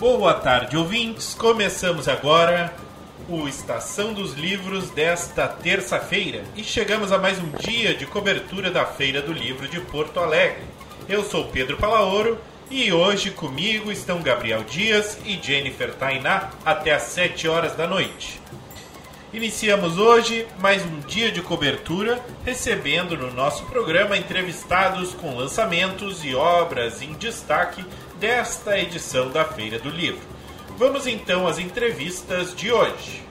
Boa tarde, ouvintes. Começamos agora o Estação dos Livros desta terça-feira e chegamos a mais um dia de cobertura da Feira do Livro de Porto Alegre. Eu sou Pedro Palaoro e hoje comigo estão Gabriel Dias e Jennifer Tainá até às 7 horas da noite. Iniciamos hoje mais um dia de cobertura, recebendo no nosso programa entrevistados com lançamentos e obras em destaque desta edição da Feira do Livro. Vamos então às entrevistas de hoje.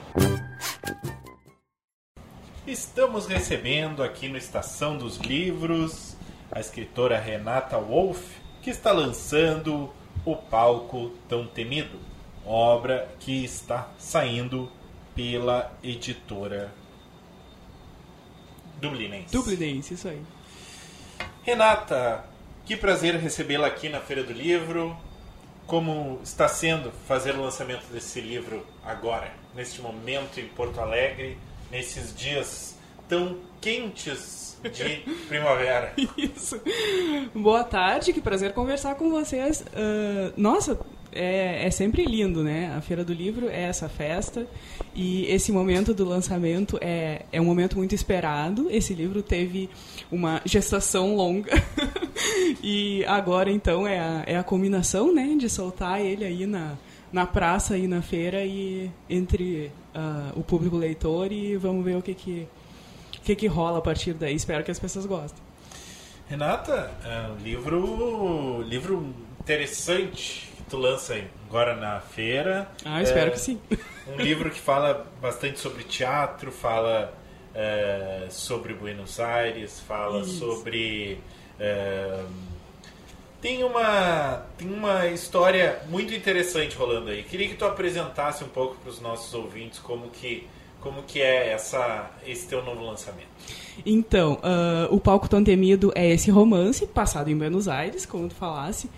Estamos recebendo aqui no Estação dos Livros a escritora Renata Wolff, que está lançando O Palco Tão Temido, obra que está saindo pela editora Dublinense. Dublinense, isso aí. Renata, que prazer recebê-la aqui na Feira do Livro. Como está sendo fazer o lançamento desse livro agora, neste momento em Porto Alegre, nesses dias tão quentes de primavera? Isso. Boa tarde, que prazer conversar com vocês. Uh, nossa, é, é, sempre lindo, né? A Feira do Livro é essa festa e esse momento do lançamento é, é um momento muito esperado. Esse livro teve uma gestação longa e agora então é a, é a combinação, né? De soltar ele aí na, na praça e na feira e entre uh, o público leitor e vamos ver o que que, que que rola a partir daí. Espero que as pessoas gostem. Renata, é um livro, livro interessante tu lança agora na feira. Ah, espero é, que sim. Um livro que fala bastante sobre teatro, fala é, sobre Buenos Aires, fala Isso. sobre. É, tem uma, tem uma história muito interessante rolando aí. Queria que tu apresentasse um pouco para os nossos ouvintes como que como que é essa, esse teu novo lançamento? Então, uh, O Palco Tão Temido é esse romance, passado em Buenos Aires, como tu falasse,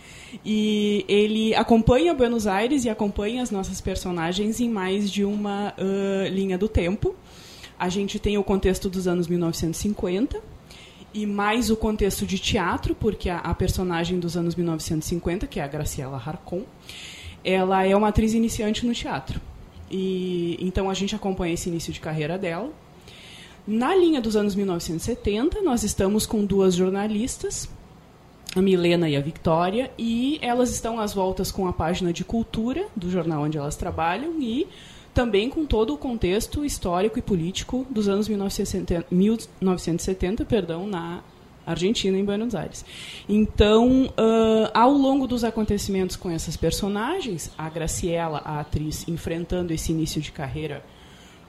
e ele acompanha Buenos Aires e acompanha as nossas personagens em mais de uma uh, linha do tempo. A gente tem o contexto dos anos 1950, e mais o contexto de teatro, porque a, a personagem dos anos 1950, que é a Graciela Harcon, ela é uma atriz iniciante no teatro. E então a gente acompanha esse início de carreira dela. Na linha dos anos 1970, nós estamos com duas jornalistas, a Milena e a Victoria, e elas estão às voltas com a página de cultura do jornal onde elas trabalham e também com todo o contexto histórico e político dos anos 1970, 1970 perdão, na Argentina, em Buenos Aires. Então, uh, ao longo dos acontecimentos com essas personagens, a Graciela, a atriz, enfrentando esse início de carreira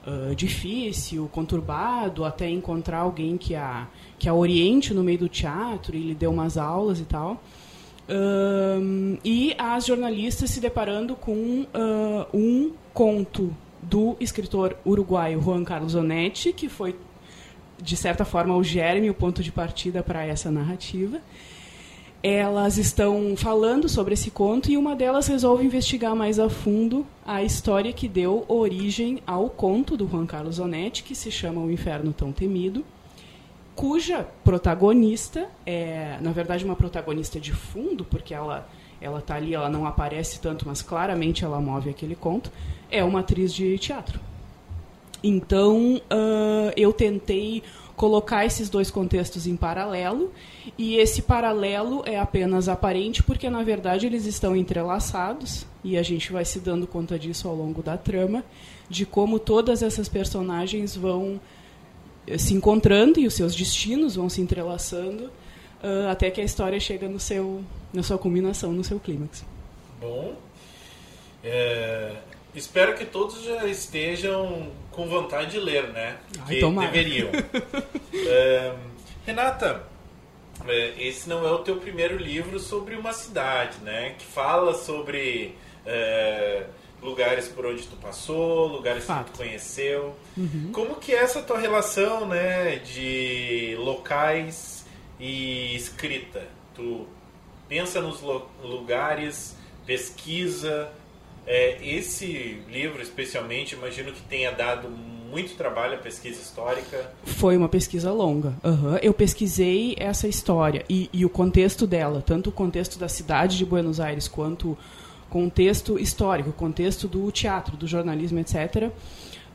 uh, difícil, conturbado, até encontrar alguém que a, que a oriente no meio do teatro e lhe deu umas aulas e tal. Uh, e as jornalistas se deparando com um conto do escritor uruguaio Juan Carlos Onetti, que foi de certa forma, o germe, o ponto de partida para essa narrativa. Elas estão falando sobre esse conto e uma delas resolve investigar mais a fundo a história que deu origem ao conto do Juan Carlos Onetti, que se chama O Inferno Tão Temido, cuja protagonista é, na verdade, uma protagonista de fundo, porque ela ela está ali, ela não aparece tanto, mas claramente ela move aquele conto, é uma atriz de teatro. Então, uh, eu tentei colocar esses dois contextos em paralelo, e esse paralelo é apenas aparente porque, na verdade, eles estão entrelaçados, e a gente vai se dando conta disso ao longo da trama, de como todas essas personagens vão eh, se encontrando e os seus destinos vão se entrelaçando uh, até que a história chega no seu, na sua culminação, no seu clímax. Bom, é, Espero que todos já estejam com vontade de ler, né? Ai, que tomara. deveriam. é, Renata, é, esse não é o teu primeiro livro sobre uma cidade, né? Que fala sobre é, lugares por onde tu passou, lugares Fato. que tu conheceu. Uhum. Como que é essa tua relação, né? De locais e escrita? Tu pensa nos lugares, pesquisa é, esse livro, especialmente, imagino que tenha dado muito trabalho à pesquisa histórica. Foi uma pesquisa longa. Uhum. Eu pesquisei essa história e, e, o contexto dela, tanto o contexto da cidade de Buenos Aires quanto contexto histórico, contexto do teatro, do jornalismo, etc.,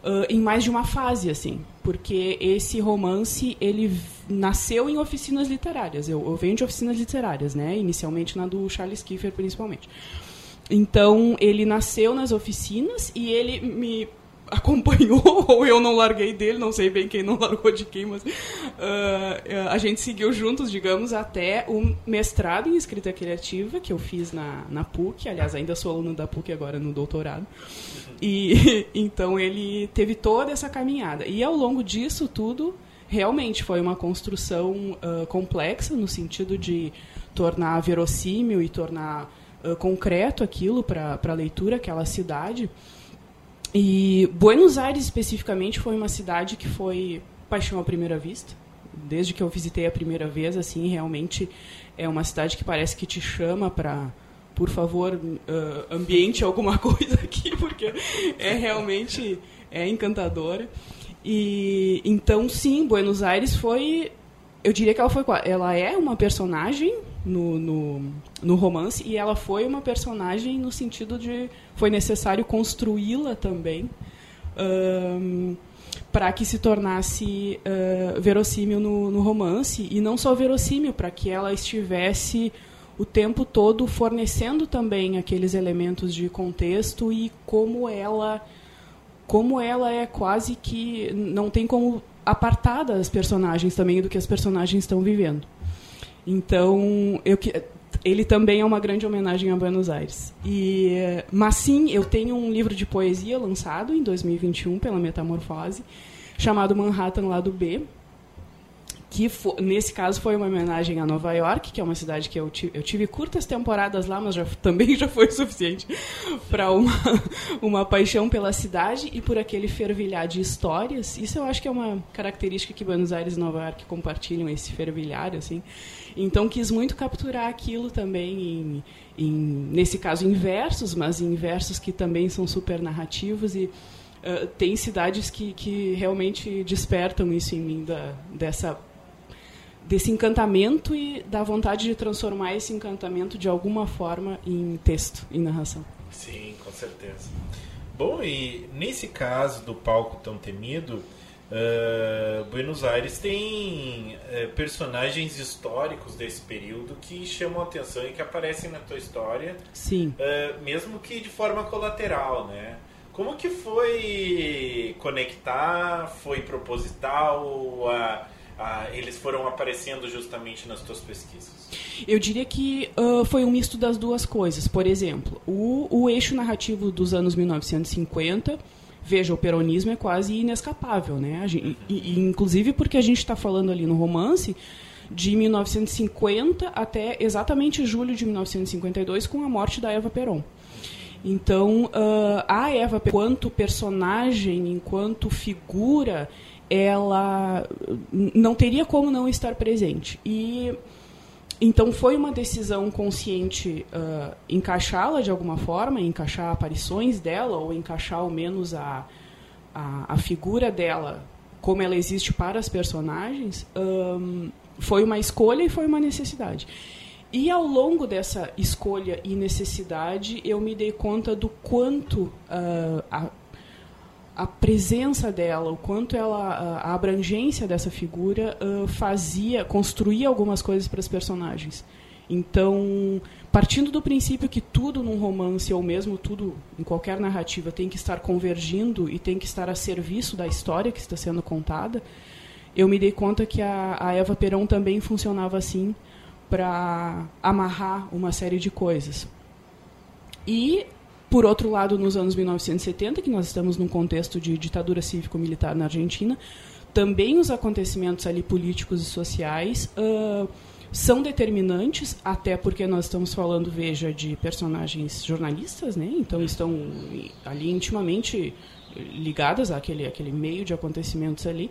uh, em mais de uma fase, assim, porque esse romance ele nasceu em oficinas literárias. Eu, eu venho de oficinas literárias, né? Inicialmente na do Charles Kiefer, principalmente. Então ele nasceu nas oficinas e ele me acompanhou, ou eu não larguei dele, não sei bem quem não largou de quem, mas uh, a gente seguiu juntos, digamos, até o mestrado em escrita criativa, que eu fiz na, na PUC, aliás, ainda sou aluno da PUC agora no doutorado. E então ele teve toda essa caminhada. E ao longo disso tudo, realmente foi uma construção uh, complexa, no sentido de tornar verossímil e tornar concreto aquilo para a leitura, aquela cidade. E Buenos Aires, especificamente, foi uma cidade que foi paixão à primeira vista. Desde que eu visitei a primeira vez, assim, realmente é uma cidade que parece que te chama para, por favor, uh, ambiente alguma coisa aqui, porque é realmente é encantadora. E então, sim, Buenos Aires foi, eu diria que ela foi, ela é uma personagem no, no, no, romance e ela foi uma personagem no sentido de foi necessário construí-la também um, para que se tornasse uh, verossímil no, no, romance e não só verossímil para que ela estivesse o tempo todo fornecendo também aqueles elementos de contexto e como ela como ela é quase que não tem como apartar das personagens também do que as personagens estão vivendo então, eu, ele também é uma grande homenagem a Buenos Aires. E, mas sim, eu tenho um livro de poesia lançado em 2021 pela Metamorfose, chamado Manhattan Lado B, que nesse caso foi uma homenagem a Nova York, que é uma cidade que eu tive, eu tive curtas temporadas lá, mas já, também já foi suficiente para uma, uma paixão pela cidade e por aquele fervilhar de histórias. Isso eu acho que é uma característica que Buenos Aires e Nova York compartilham, esse fervilhar, assim. Então quis muito capturar aquilo também em, em nesse caso em versos, mas em versos que também são super narrativos e uh, tem cidades que, que realmente despertam isso em mim da, dessa desse encantamento e da vontade de transformar esse encantamento de alguma forma em texto, em narração. Sim, com certeza. Bom, e nesse caso do palco tão temido, uh, Buenos Aires tem uh, personagens históricos desse período que chamam a atenção e que aparecem na tua história. Sim. Uh, mesmo que de forma colateral, né? Como que foi conectar? Foi proposital? A ah, eles foram aparecendo justamente nas tuas pesquisas? Eu diria que uh, foi um misto das duas coisas. Por exemplo, o, o eixo narrativo dos anos 1950 veja, o peronismo é quase inescapável, né? Gente, e, inclusive porque a gente está falando ali no romance de 1950 até exatamente julho de 1952, com a morte da Eva Peron. Então, uh, a Eva, enquanto personagem, enquanto figura, ela não teria como não estar presente. E então foi uma decisão consciente uh, encaixá-la de alguma forma, encaixar aparições dela ou encaixar ao menos a, a, a figura dela como ela existe para as personagens. Um, foi uma escolha e foi uma necessidade. E ao longo dessa escolha e necessidade, eu me dei conta do quanto uh, a, a presença dela, o quanto ela, a abrangência dessa figura uh, fazia, construía algumas coisas para os personagens. Então, partindo do princípio que tudo num romance, ou mesmo tudo em qualquer narrativa, tem que estar convergindo e tem que estar a serviço da história que está sendo contada, eu me dei conta que a, a Eva Perão também funcionava assim para amarrar uma série de coisas. E por outro lado, nos anos 1970, que nós estamos num contexto de ditadura cívico-militar na Argentina, também os acontecimentos ali políticos e sociais uh, são determinantes, até porque nós estamos falando, veja, de personagens jornalistas, né? Então estão ali intimamente ligadas àquele, àquele meio de acontecimentos ali.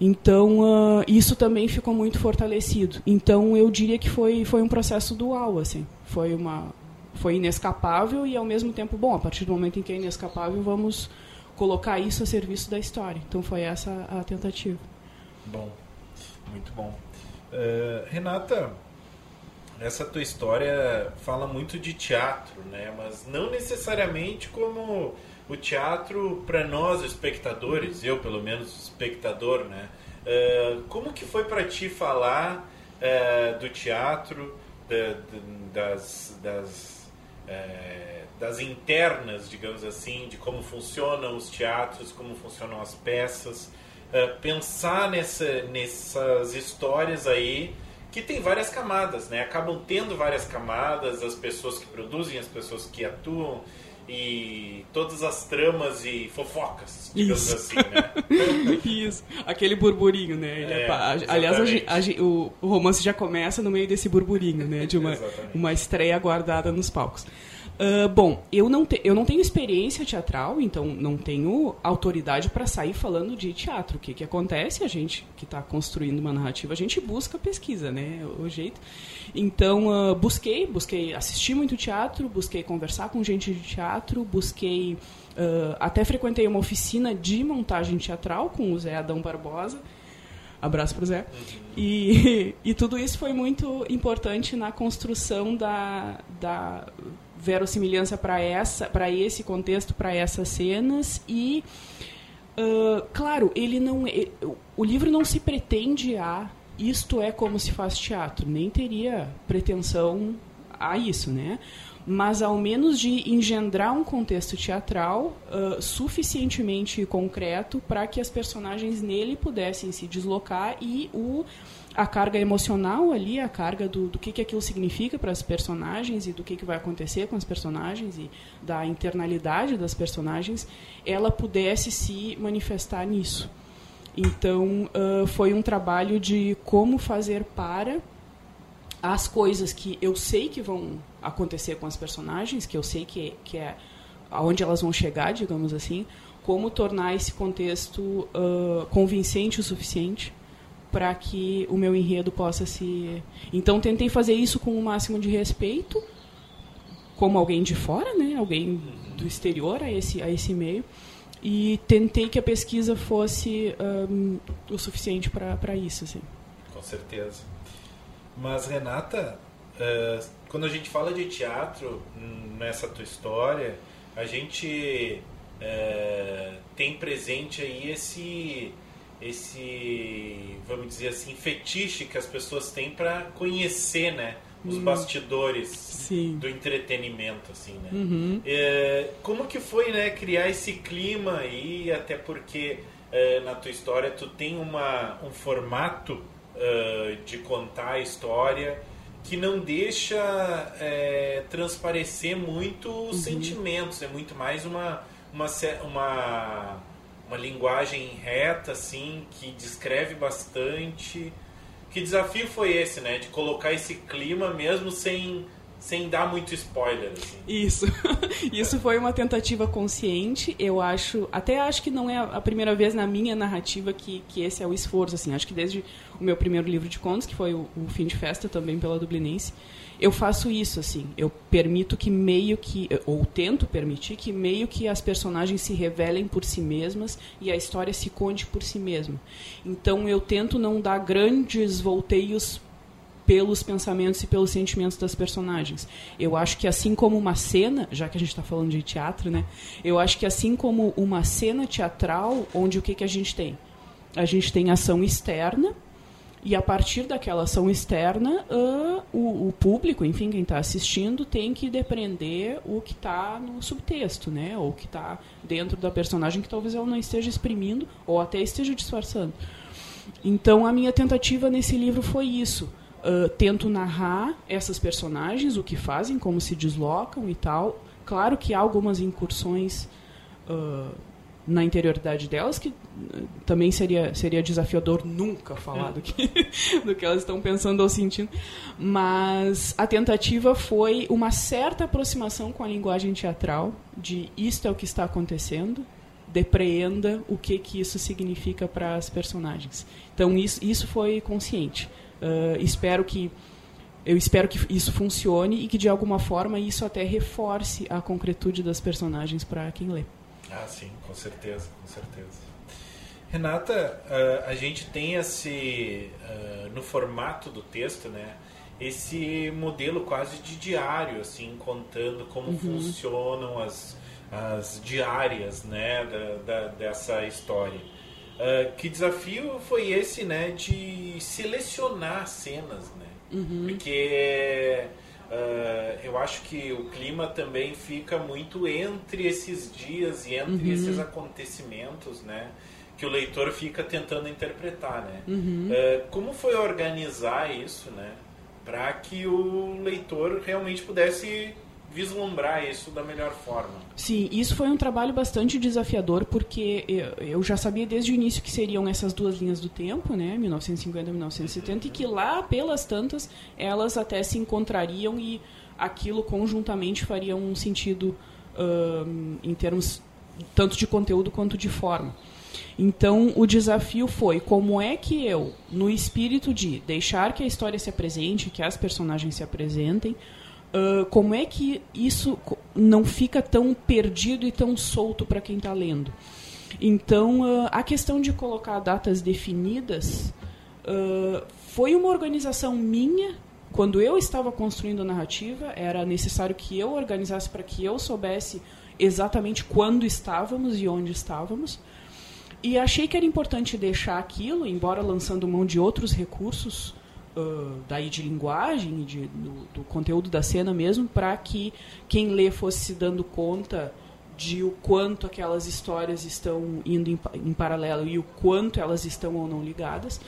Então, uh, isso também ficou muito fortalecido. Então, eu diria que foi, foi um processo dual, assim. Foi uma, foi inescapável e ao mesmo tempo, bom, a partir do momento em que é inescapável, vamos colocar isso a serviço da história. Então foi essa a tentativa. Bom, muito bom. Uh, Renata, essa tua história fala muito de teatro, né? Mas não necessariamente como o teatro para nós espectadores, eu pelo menos espectador, né? Uh, como que foi para ti falar uh, do teatro, da, das, das, uh, das internas, digamos assim, de como funcionam os teatros, como funcionam as peças, pensar nessa, nessas histórias aí que tem várias camadas, né? Acabam tendo várias camadas, as pessoas que produzem, as pessoas que atuam e todas as tramas e fofocas, digamos Isso. assim, né? Isso, aquele burburinho, né? É, é, aliás, a, a, o, o, romance já começa no meio desse burburinho, né? De uma, uma estreia aguardada nos palcos. Uh, bom, eu não, te, eu não tenho experiência teatral, então não tenho autoridade para sair falando de teatro. O que, que acontece? A gente que está construindo uma narrativa, a gente busca pesquisa, né? O, jeito. Então, uh, busquei, busquei assistir muito teatro, busquei conversar com gente de teatro, busquei. Uh, até frequentei uma oficina de montagem teatral com o Zé Adão Barbosa. Abraço para o Zé. E, e tudo isso foi muito importante na construção da, da verossimilhança para essa, para esse contexto, para essas cenas e uh, claro, ele não, ele, o livro não se pretende a isto é como se faz teatro, nem teria pretensão a isso, né? Mas ao menos de engendrar um contexto teatral uh, suficientemente concreto para que as personagens nele pudessem se deslocar e o a carga emocional ali, a carga do, do que, que aquilo significa para as personagens e do que, que vai acontecer com as personagens e da internalidade das personagens, ela pudesse se manifestar nisso. Então, uh, foi um trabalho de como fazer para as coisas que eu sei que vão acontecer com as personagens, que eu sei que, que é aonde elas vão chegar, digamos assim, como tornar esse contexto uh, convincente o suficiente para que o meu enredo possa se. Então tentei fazer isso com o máximo de respeito, como alguém de fora, né? Alguém do exterior a esse a esse meio e tentei que a pesquisa fosse um, o suficiente para isso, assim. Com certeza. Mas Renata, uh, quando a gente fala de teatro nessa tua história, a gente uh, tem presente aí esse esse, vamos dizer assim, fetiche que as pessoas têm para conhecer, né? Os hum. bastidores Sim. do entretenimento, assim, né? Uhum. É, como que foi, né, criar esse clima aí, até porque é, na tua história tu tem uma, um formato uh, de contar a história que não deixa é, transparecer muito os uhum. sentimentos, é muito mais uma, uma, uma uma linguagem reta, assim, que descreve bastante. Que desafio foi esse, né? De colocar esse clima mesmo sem, sem dar muito spoiler. Assim. Isso. Isso foi uma tentativa consciente. Eu acho. Até acho que não é a primeira vez na minha narrativa que, que esse é o esforço. Assim. Acho que desde o meu primeiro livro de contos, que foi o, o Fim de Festa, também pela Dublinense eu faço isso, assim. Eu permito que meio que. Ou tento permitir que meio que as personagens se revelem por si mesmas e a história se conte por si mesma. Então eu tento não dar grandes volteios pelos pensamentos e pelos sentimentos das personagens. Eu acho que assim como uma cena, já que a gente está falando de teatro, né? Eu acho que assim como uma cena teatral, onde o que, que a gente tem? A gente tem ação externa, e a partir daquela ação externa, uh, o, o, público, enfim, quem está assistindo, tem que depreender o que está no subtexto, né? Ou que está dentro da personagem que talvez ela não esteja exprimindo ou até esteja disfarçando. Então, a minha tentativa nesse livro foi isso. Uh, tento narrar essas personagens, o que fazem, como se deslocam e tal. Claro que há algumas incursões uh, na interioridade delas, que também seria, seria desafiador nunca falar do, que, do que elas estão pensando ou sentindo. Mas a tentativa foi uma certa aproximação com a linguagem teatral, de isto é o que está acontecendo, depreenda o que, que isso significa para as personagens. Então isso, isso foi consciente. Uh, espero que eu espero que isso funcione e que de alguma forma isso até reforce a concretude das personagens para quem lê. Ah, sim, com certeza, com certeza. Renata, uh, a gente tem esse, uh, no formato do texto, né, esse modelo quase de diário, assim, contando como uhum. funcionam as, as diárias, né, da, da dessa história. Uh, que desafio foi esse, né, de selecionar cenas, né? Uhum. Porque uh, eu acho que o clima também fica muito entre esses dias e entre uhum. esses acontecimentos, né? Que o leitor fica tentando interpretar, né? Uhum. Uh, como foi organizar isso, né? Para que o leitor realmente pudesse vislumbrar isso da melhor forma. Sim, isso foi um trabalho bastante desafiador, porque eu já sabia desde o início que seriam essas duas linhas do tempo, né, 1950 e 1970, e que lá, pelas tantas, elas até se encontrariam e aquilo conjuntamente faria um sentido um, em termos tanto de conteúdo quanto de forma. Então, o desafio foi como é que eu, no espírito de deixar que a história se apresente, que as personagens se apresentem, Uh, como é que isso não fica tão perdido e tão solto para quem está lendo? Então, uh, a questão de colocar datas definidas uh, foi uma organização minha. Quando eu estava construindo a narrativa, era necessário que eu organizasse para que eu soubesse exatamente quando estávamos e onde estávamos. E achei que era importante deixar aquilo, embora lançando mão de outros recursos, uh, daí de linguagem, de, do, do, conteúdo da cena mesmo, para que quem lê fosse se dando conta de o quanto aquelas histórias estão indo em, em paralelo e o quanto elas estão ou não ligadas.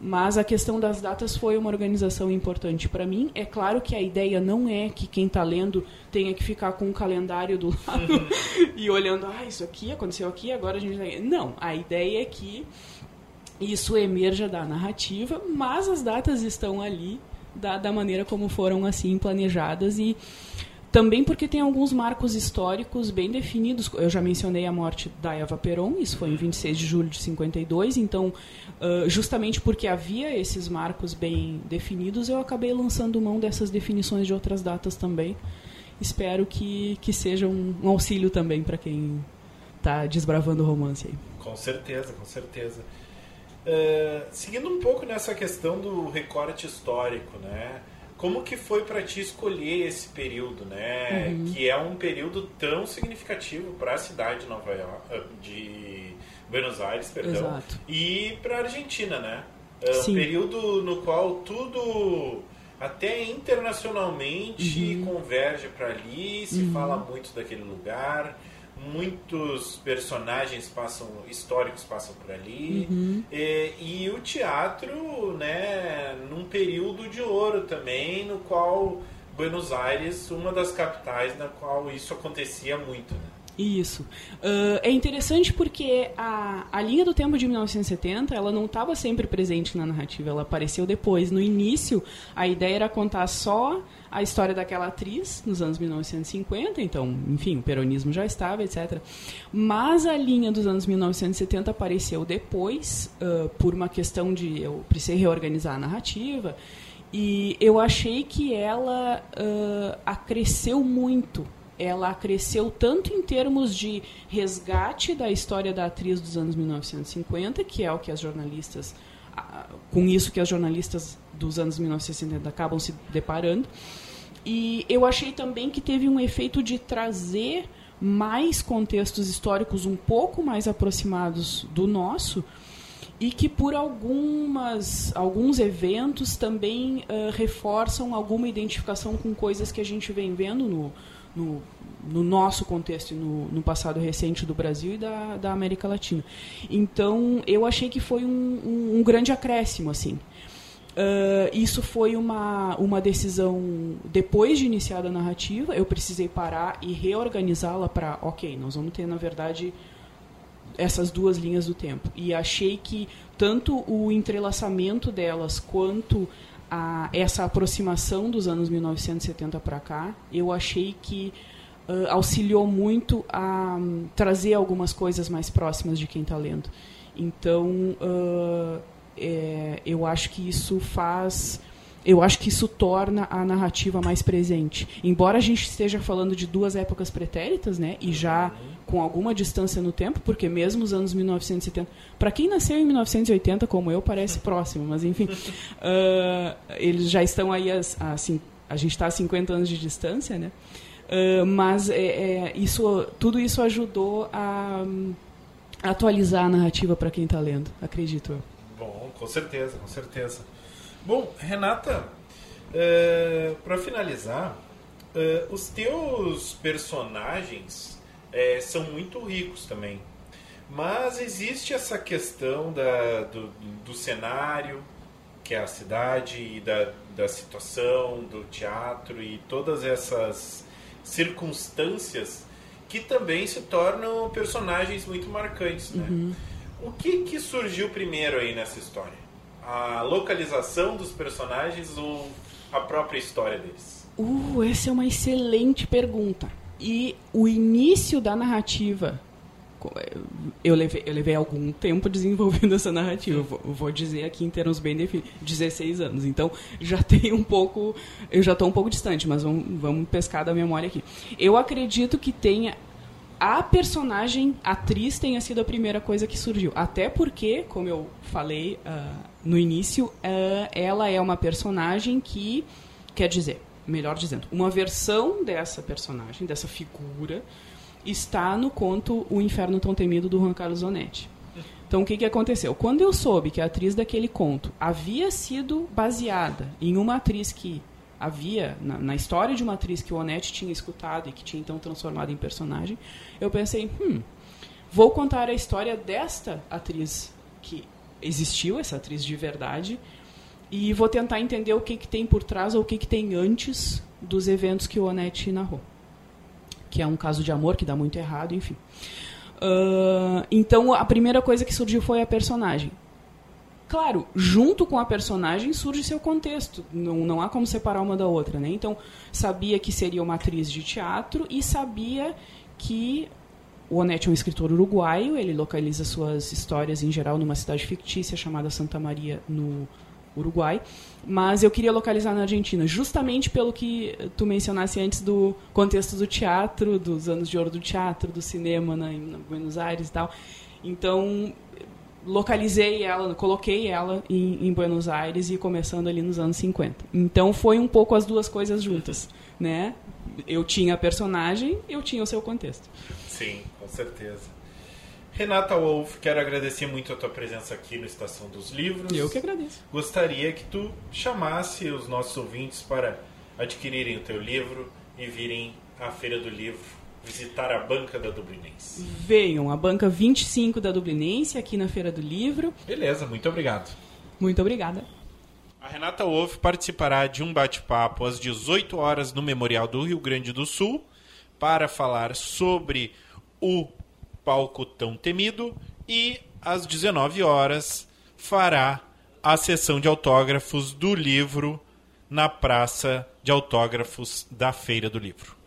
Mas a questão das datas foi uma organização importante para mim. É claro que a ideia não é que quem está lendo tenha que ficar com um calendário do lado e olhando, ah, isso aqui aconteceu aqui, agora a gente. Não, a ideia é que isso emerja da narrativa, mas as datas estão ali da, da maneira como foram assim planejadas e também porque tem alguns marcos históricos bem definidos. Eu já mencionei a morte da Eva Peron, isso foi em 26 de julho de 52, então, justamente porque havia esses marcos bem definidos, eu acabei lançando mão dessas definições de outras datas também. Espero que, que seja um, auxílio também para quem está desbravando o romance aí. Com certeza, com certeza. Uh, seguindo um pouco nessa questão do recorte histórico, né? Como que foi para ti escolher esse período, né? Uhum. Que é um período tão significativo para a cidade de Nova York, ah, de Buenos Aires, perdão, Exato. e para a Argentina, né? Uh, um período no qual tudo até internacionalmente uhum. converge para ali, se uhum. fala muito daquele lugar muitos personagens passam históricos passam por ali uhum. e, e, o teatro né num período de ouro também no qual Buenos Aires uma das capitais na qual isso acontecia muito né? Isso. Uh, é interessante porque a, a linha do tempo de 1970 ela não estava sempre presente na narrativa, ela apareceu depois. No início, a ideia era contar só a história daquela atriz nos anos 1950, então, enfim, o peronismo já estava, etc. Mas a linha dos anos 1970 apareceu depois, uh, por uma questão de eu precisei reorganizar a narrativa. E eu achei que ela uh, acresceu muito ela cresceu tanto em termos de resgate da história da atriz dos anos 1950, que é o que as jornalistas com isso que as jornalistas dos anos 1960 acabam se deparando. E eu achei também que teve um efeito de trazer mais contextos históricos um pouco mais aproximados do nosso e que por algumas alguns eventos também uh, reforçam alguma identificação com coisas que a gente vem vendo no, no, no nosso contexto e no, no, passado recente do Brasil e da, da América Latina. Então, eu achei que foi um, um, um grande acréscimo, assim. Uh, isso foi uma, uma decisão depois de iniciada a narrativa. Eu precisei parar e reorganizá-la para, ok, nós vamos ter, na verdade, essas duas linhas do tempo. E achei que tanto o entrelaçamento delas quanto a, essa aproximação dos anos 1970 para cá, eu achei que uh, auxiliou muito a um, trazer algumas coisas mais próximas de quem está lendo. Então, uh, é, eu acho que isso faz eu acho que isso torna a narrativa mais presente. Embora a gente esteja falando de duas épocas pretéritas, né, e já com alguma distância no tempo, porque mesmo os anos 1970, para quem nasceu em 1980 como eu, parece próximo, mas enfim, uh, eles já estão aí a, a, a gente está a 50 anos de distância, né? Uh, mas é, é, isso, tudo isso ajudou a, a atualizar a narrativa para quem está lendo, acredito eu. Com certeza, com certeza. Bom, Renata, uh, para finalizar, uh, os teus personagens uh, são muito ricos também. Mas existe essa questão da, do, do cenário, que é a cidade, e da, da situação, do teatro e todas essas circunstâncias que também se tornam personagens muito marcantes. Né? Uhum. O que, que surgiu primeiro aí nessa história? a localização dos personagens ou a própria história deles? Uh, essa é uma excelente pergunta. E o início da narrativa. Eu levei, eu levei algum tempo desenvolvendo essa narrativa. Vou, vou dizer aqui em termos bem definidos: 16 anos. Então já tem um pouco. Eu já estou um pouco distante, mas vamos, vamos pescar da memória aqui. Eu acredito que tenha a personagem, atriz, tenha sido a primeira coisa que surgiu. Até porque, como eu falei uh, no início, uh, ela é uma personagem que, quer dizer, melhor dizendo, uma versão dessa personagem, dessa figura, está no conto O Inferno Tão Temido do Juan Carlos Onetti. Então, o que, que aconteceu? Quando eu soube que a atriz daquele conto havia sido baseada em uma atriz que havia na, na, história de uma atriz que o Onete tinha escutado e que tinha então transformado em personagem, eu pensei, hum, vou contar a história desta atriz que existiu, essa atriz de verdade, e vou tentar entender o que, que tem por trás ou o que, que tem antes dos eventos que o Onete narrou. Que é um caso de amor que dá muito errado, enfim. Uh, então, a primeira coisa que surgiu foi a personagem. Claro, junto com a personagem surge seu contexto. Não, não há como separar uma da outra, né? Então, sabia que seria uma atriz de teatro e sabia que o Onete é um escritor uruguaio, ele localiza suas histórias em geral numa cidade fictícia chamada Santa Maria, no Uruguai. Mas eu queria localizar na Argentina, justamente pelo que tu mencionasse antes do contexto do teatro, dos anos de ouro do teatro, do cinema na, em Buenos Aires e tal. Então, localizei ela, coloquei ela em, em, Buenos Aires e começando ali nos anos 50. Então foi um pouco as duas coisas juntas, né? Eu tinha a personagem, eu tinha o seu contexto. Sim, com certeza. Renata Wolff, quero agradecer muito a tua presença aqui no Estação dos Livros. Eu que agradeço. Gostaria que tu chamasse os nossos ouvintes para adquirirem o teu livro e virem à Feira do Livro visitar a banca da Dublinense. Venham, a banca 25 da Dublinense, aqui na Feira do Livro. Beleza, muito obrigado. Muito obrigada. A Renata Wolff participará de um bate-papo às 18 horas no Memorial do Rio Grande do Sul para falar sobre o palco tão temido e às 19 horas fará a sessão de autógrafos do livro na Praça de Autógrafos da Feira do Livro.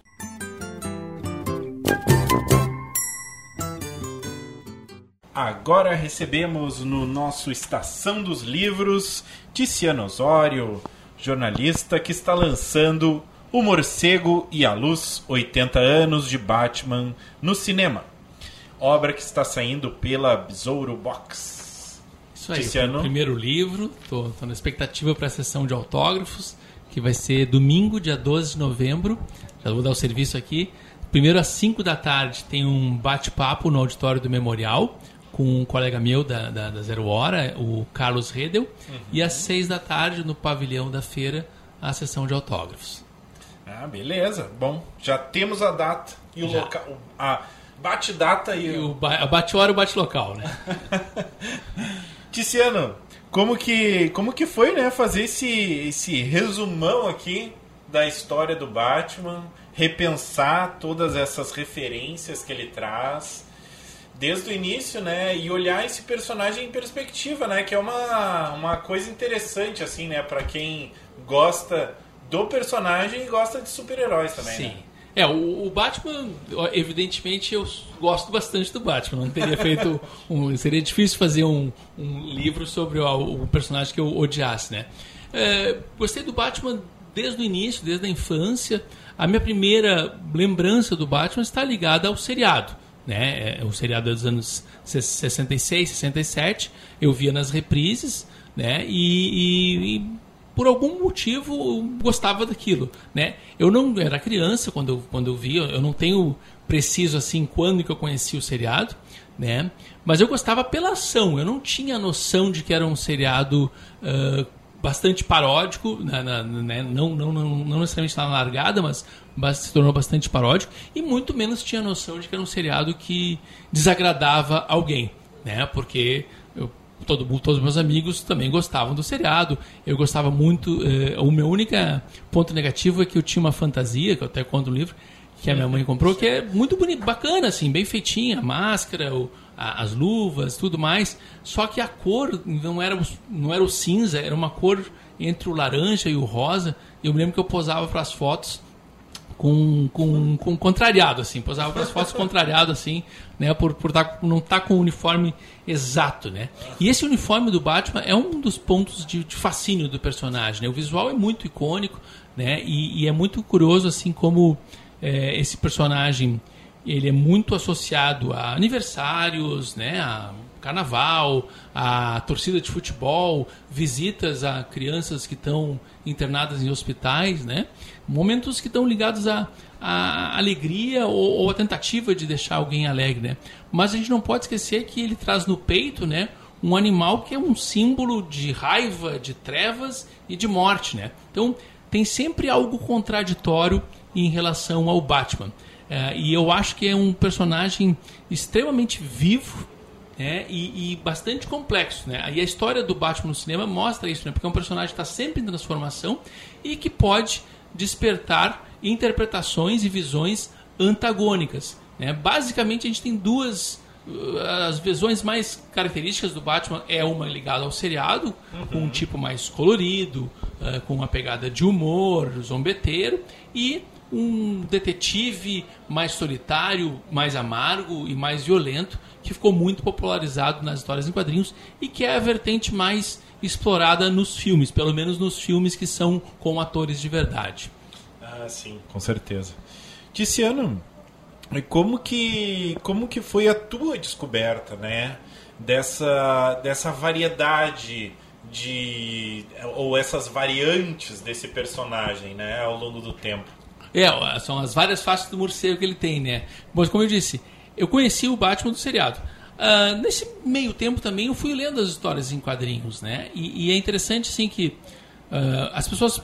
Agora recebemos no nosso Estação dos Livros Tiziano Osório, jornalista que está lançando O Morcego e a Luz, 80 anos de Batman no cinema. Obra que está saindo pela Besouro Box. Isso aí, Tiziano. o primeiro livro, estou na expectativa para a sessão de autógrafos, que vai ser domingo, dia 12 de novembro. Já vou dar o serviço aqui. Primeiro às 5 da tarde tem um bate-papo no auditório do Memorial com um colega meu da, da, da Zero Hora, o Carlos Redel, uhum. e às seis da tarde no pavilhão da feira a sessão de autógrafos. Ah, beleza. Bom, já temos a data e o local. A bate-data e, e o. a bate-hora e o bate-local, né? Ticiano, como que, como que foi né, fazer esse, esse resumão aqui da história do Batman, repensar todas essas referências que ele traz desde o início, né? E olhar esse personagem em perspectiva, né? Que é uma, uma coisa interessante, assim, né? Para quem gosta do personagem e gosta de super-heróis também, Sim. Né? É, o, o, Batman, evidentemente, eu gosto bastante do Batman. Não teria feito. Um, seria difícil fazer um, um livro sobre o, o, personagem que eu odiasse, né? É, gostei do Batman desde o início, desde a infância. A minha primeira lembrança do Batman está ligada ao seriado. Né? É, o seriado é dos anos 66, 67. Eu via nas reprises. Né? E, e, e por algum motivo gostava daquilo, né? Eu não era criança quando eu, quando eu via, eu não tenho preciso assim quando que eu conheci o seriado, né? Mas eu gostava pela ação, eu não tinha noção de que era um seriado uh, bastante paródico, né, né, não, não, não, não necessariamente está na largada, mas, se tornou bastante paródico, e muito menos tinha noção de que era um seriado que desagradava alguém, né? Porque eu, todo, todos os meus amigos também gostavam do seriado, eu gostava muito, eh, o meu único ponto negativo é que eu tinha uma fantasia, que eu até conto no livro, que a minha mãe comprou, que é muito bonito, bacana, assim, bem feitinha, a máscara, o, a, as luvas, tudo mais. Só que a cor não era, não era o cinza, era uma cor entre o laranja e o rosa. Eu me lembro que eu posava para as fotos com, com, com contrariado, assim, posava para as fotos contrariado, assim, né, por, por tá, não estar tá com o uniforme exato, né. E esse uniforme do Batman é um dos pontos de, de fascínio do personagem, né. O visual é muito icônico, né, e, e é muito curioso, assim, como é, esse personagem ele é muito associado a aniversários, né, a carnaval, a torcida de futebol, visitas a crianças que estão internadas em hospitais, né? Momentos que estão ligados à, à alegria ou, ou à tentativa de deixar alguém alegre, né? Mas a gente não pode esquecer que ele traz no peito, né, um animal que é um símbolo de raiva, de trevas e de morte, né? Então tem sempre algo contraditório em relação ao Batman. É, e eu acho que é um personagem extremamente vivo né, e, e, bastante complexo. Né? E a história do Batman no cinema mostra isso, né? porque é um personagem que está sempre em transformação e que pode despertar interpretações e visões antagônicas. Né? Basicamente, a gente tem duas. Uh, as visões mais características do Batman é uma ligada ao seriado, uhum. com um tipo mais colorido, uh, com uma pegada de humor, zombeteiro, e um detetive mais solitário, mais amargo e mais violento, que ficou muito popularizado nas histórias em quadrinhos e que é a vertente mais explorada nos filmes, pelo menos nos filmes que são com atores de verdade. Ah, sim, com certeza. Tiziano, como que como que foi a tua descoberta, né, dessa dessa variedade de ou essas variantes desse personagem, né, ao longo do tempo? É, são as várias faces do morcego que ele tem, né? Mas como eu disse, eu conheci o Batman do seriado. Uh, nesse meio tempo também eu fui lendo as histórias em quadrinhos, né? E, e é interessante assim que uh, as pessoas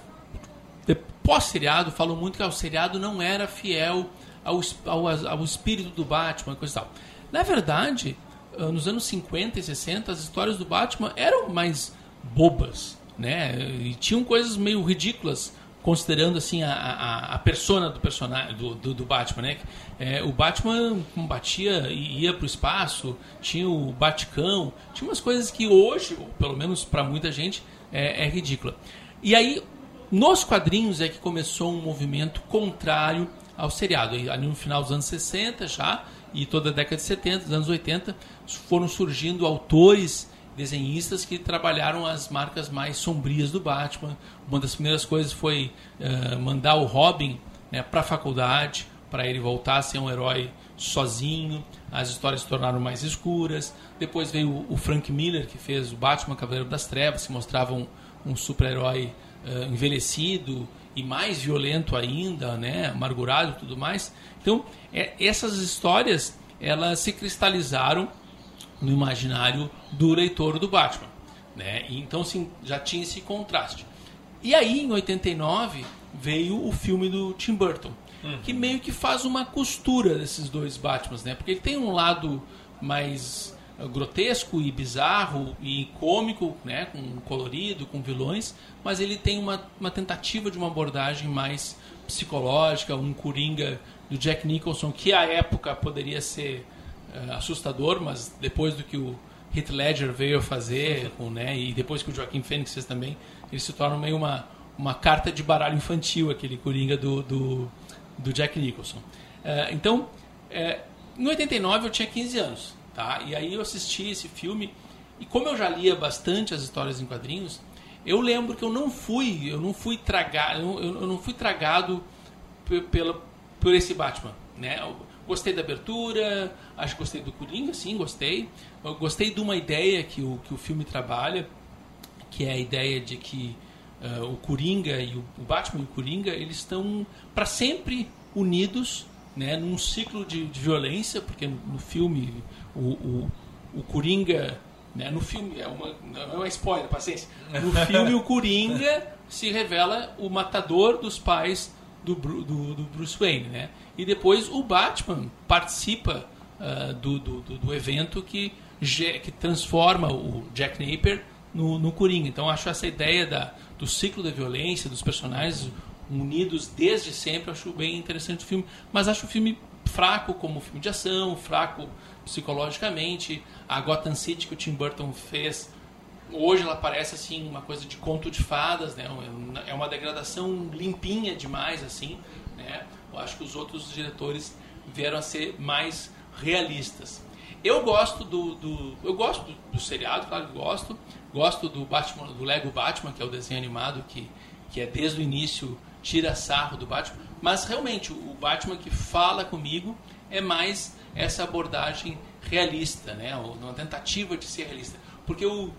pós-seriado falam muito que ah, o seriado não era fiel ao, ao, ao espírito do Batman e coisa e tal. Na verdade, uh, nos anos 50 e 60, as histórias do Batman eram mais bobas, né? E tinham coisas meio ridículas considerando assim a, a, a persona do personagem do, do, do Batman, né? É, o Batman combatia e ia para o espaço, tinha o Baticão, tinha umas coisas que hoje, pelo menos para muita gente, é, é ridícula. E aí, nos quadrinhos é que começou um movimento contrário ao seriado. Ali no final dos anos 60 já, e toda a década de 70, dos anos 80, foram surgindo autores desenhistas que trabalharam as marcas mais sombrias do Batman. Uma das primeiras coisas foi uh, mandar o Robin né, para a faculdade, para ele voltar a ser um herói sozinho. As histórias se tornaram mais escuras. Depois veio o Frank Miller, que fez o Batman Cavaleiro das Trevas, que mostrava um, um super-herói uh, envelhecido e mais violento ainda, né, amargurado e tudo mais. Então, é, essas histórias elas se cristalizaram no imaginário do leitor do Batman. Né? Então sim, já tinha esse contraste. E aí, em 89, veio o filme do Tim Burton, uhum. que meio que faz uma costura desses dois Batmans, né? Porque ele tem um lado mais uh, grotesco e bizarro e cômico, né? Com colorido, com vilões, mas ele tem uma, uma tentativa de uma abordagem mais psicológica, um coringa do Jack Nicholson, que à época poderia ser assustador, mas depois do que o Heath Ledger veio a fazer, com, né, e depois que o Joaquim Phoenix fez também, ele se torna meio uma, uma carta de baralho infantil, aquele Coringa do, do, do Jack Nicholson. Uh, então, uh, em 89 eu tinha 15 anos, tá? E aí eu assisti esse filme, e como eu já lia bastante as histórias em quadrinhos, Eu lembro que eu não fui, eu não fui tragado, eu, eu não fui tragado pela, por esse Batman, né? Gostei da abertura, acho que gostei do Coringa, sim, gostei. Eu gostei de uma ideia que o, que o filme trabalha, que é a ideia de que uh, o Coringa e o, o, Batman e o Coringa, eles estão para sempre unidos, né? Num ciclo de, de violência, porque no, filme o, o, o Coringa né? No filme, é uma, não é uma spoiler, paciência. No filme, o Coringa se revela o matador dos pais do, do, do Bruce Wayne. Né? E depois o Batman participa uh, do, do, do, evento que, que transforma o Jack Napier no, no Coringa. Então, acho essa ideia da, do ciclo da violência, dos personagens unidos desde sempre, acho bem interessante o filme. Mas acho o filme fraco como filme de ação, fraco psicologicamente. A Gotham City que o Tim Burton fez, hoje ela parece assim uma coisa de conto de fadas, né? É uma degradação limpinha demais assim, né? Eu acho que os outros diretores vieram a ser mais realistas. Eu gosto do, do eu gosto do, do, seriado, claro que gosto. Gosto do Batman, do Lego Batman, que é o desenho animado que que é desde o início tira sarro do Batman, mas realmente o Batman que fala comigo é mais essa abordagem realista, né? uma tentativa de ser realista. Porque o,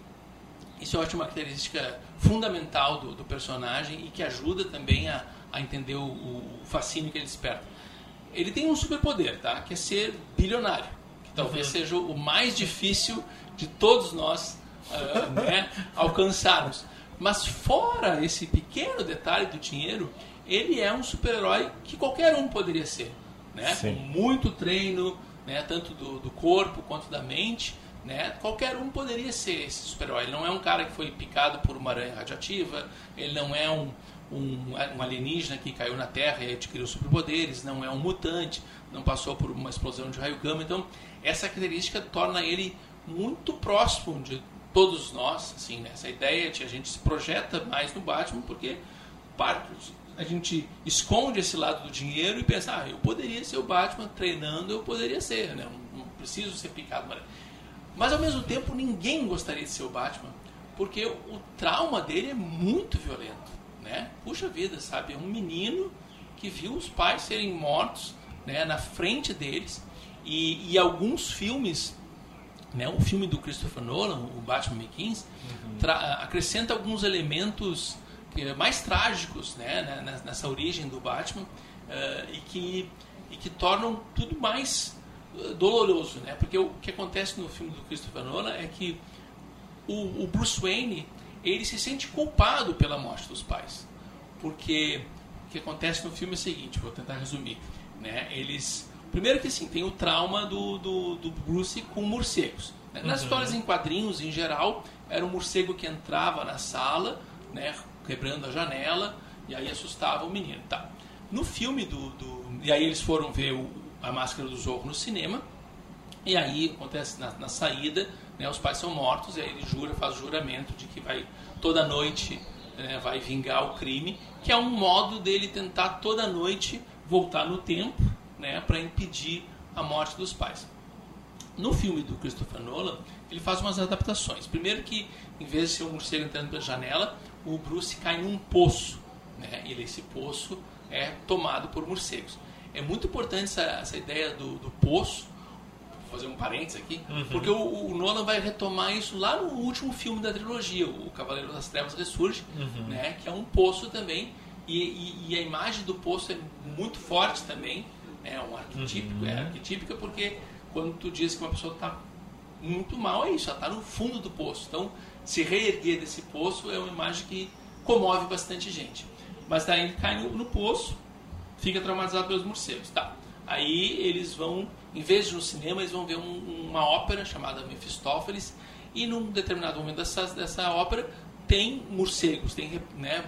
isso eu acho uma característica fundamental do, do personagem e que ajuda também a, a entender o, o, fascínio que ele desperta. Ele tem um superpoder, tá? que é ser bilionário, que talvez uhum. seja o mais difícil de todos nós uh, né, alcançarmos. Mas fora esse pequeno detalhe do dinheiro, ele é um super-herói que qualquer um poderia ser. Né? Com muito treino, né, tanto do, do corpo quanto da mente, né, qualquer um poderia ser esse super-herói. Ele não é um cara que foi picado por uma aranha radioativa, ele não é um, um, um alienígena que caiu na Terra e adquiriu superpoderes, não é um mutante, não passou por uma explosão de raio gama. Então, essa característica torna ele muito próximo de todos nós. Assim, né? Essa ideia de a gente se projeta mais no Batman, porque a gente esconde esse lado do dinheiro e pensa, ah, eu poderia ser o Batman treinando, eu poderia ser, né? não, preciso ser picado. Mas ao mesmo tempo ninguém gostaria de ser o Batman, porque o trauma dele é muito violento, né? Puxa vida, sabe? É um menino que viu os pais serem mortos né, na frente deles e, e alguns filmes né, o filme do Christopher Nolan, o Batman Begins, uhum. acrescenta alguns elementos mais trágicos né, nessa origem do Batman uh, e, que, e que tornam tudo mais doloroso. Né? Porque o que acontece no filme do Christopher Nolan é que o, o, Bruce Wayne ele se sente culpado pela morte dos pais. Porque o que acontece no filme é o seguinte, vou tentar resumir. Né? Eles, primeiro que assim, tem o trauma do, do, do Bruce com morcegos. Né? Nas uhum. histórias em quadrinhos, em geral, era um morcego que entrava na sala, né, quebrando a janela, e aí assustava o menino. Tá. No filme do, do. E aí eles foram ver o, a Máscara do Zorro no cinema, e aí acontece na, na saída, né, os pais são mortos, e aí ele jura, faz o juramento de que vai toda noite né, vai vingar o crime, que é um modo dele tentar toda noite voltar no tempo né, para impedir a morte dos pais. No filme do Christopher Nolan, ele faz umas adaptações. Primeiro que, em vez de ser um morcego entrando pela janela, o Bruce cai num poço. Né? E esse poço é tomado por morcegos. É muito importante essa, essa ideia do, do poço, vou fazer um parênteses aqui, uhum. porque o, o, Nolan vai retomar isso lá no último filme da trilogia, o Cavaleiro das Trevas Ressurge, uhum. né? que é um poço também, e, e, e, a imagem do poço é muito forte também, é um arquetípico, uhum. é arquetípica porque quando tu diz que uma pessoa está muito mal, é isso, ela está no fundo do poço. Então, se reerguer desse poço é uma imagem que comove bastante gente. Mas daí ele cai no, no poço, fica traumatizado pelos morcegos. Tá. Aí eles vão, em vez de ir no cinema, eles vão ver um, uma ópera chamada Mephistófeles, e num determinado momento dessa, dessa ópera tem morcegos, tem né,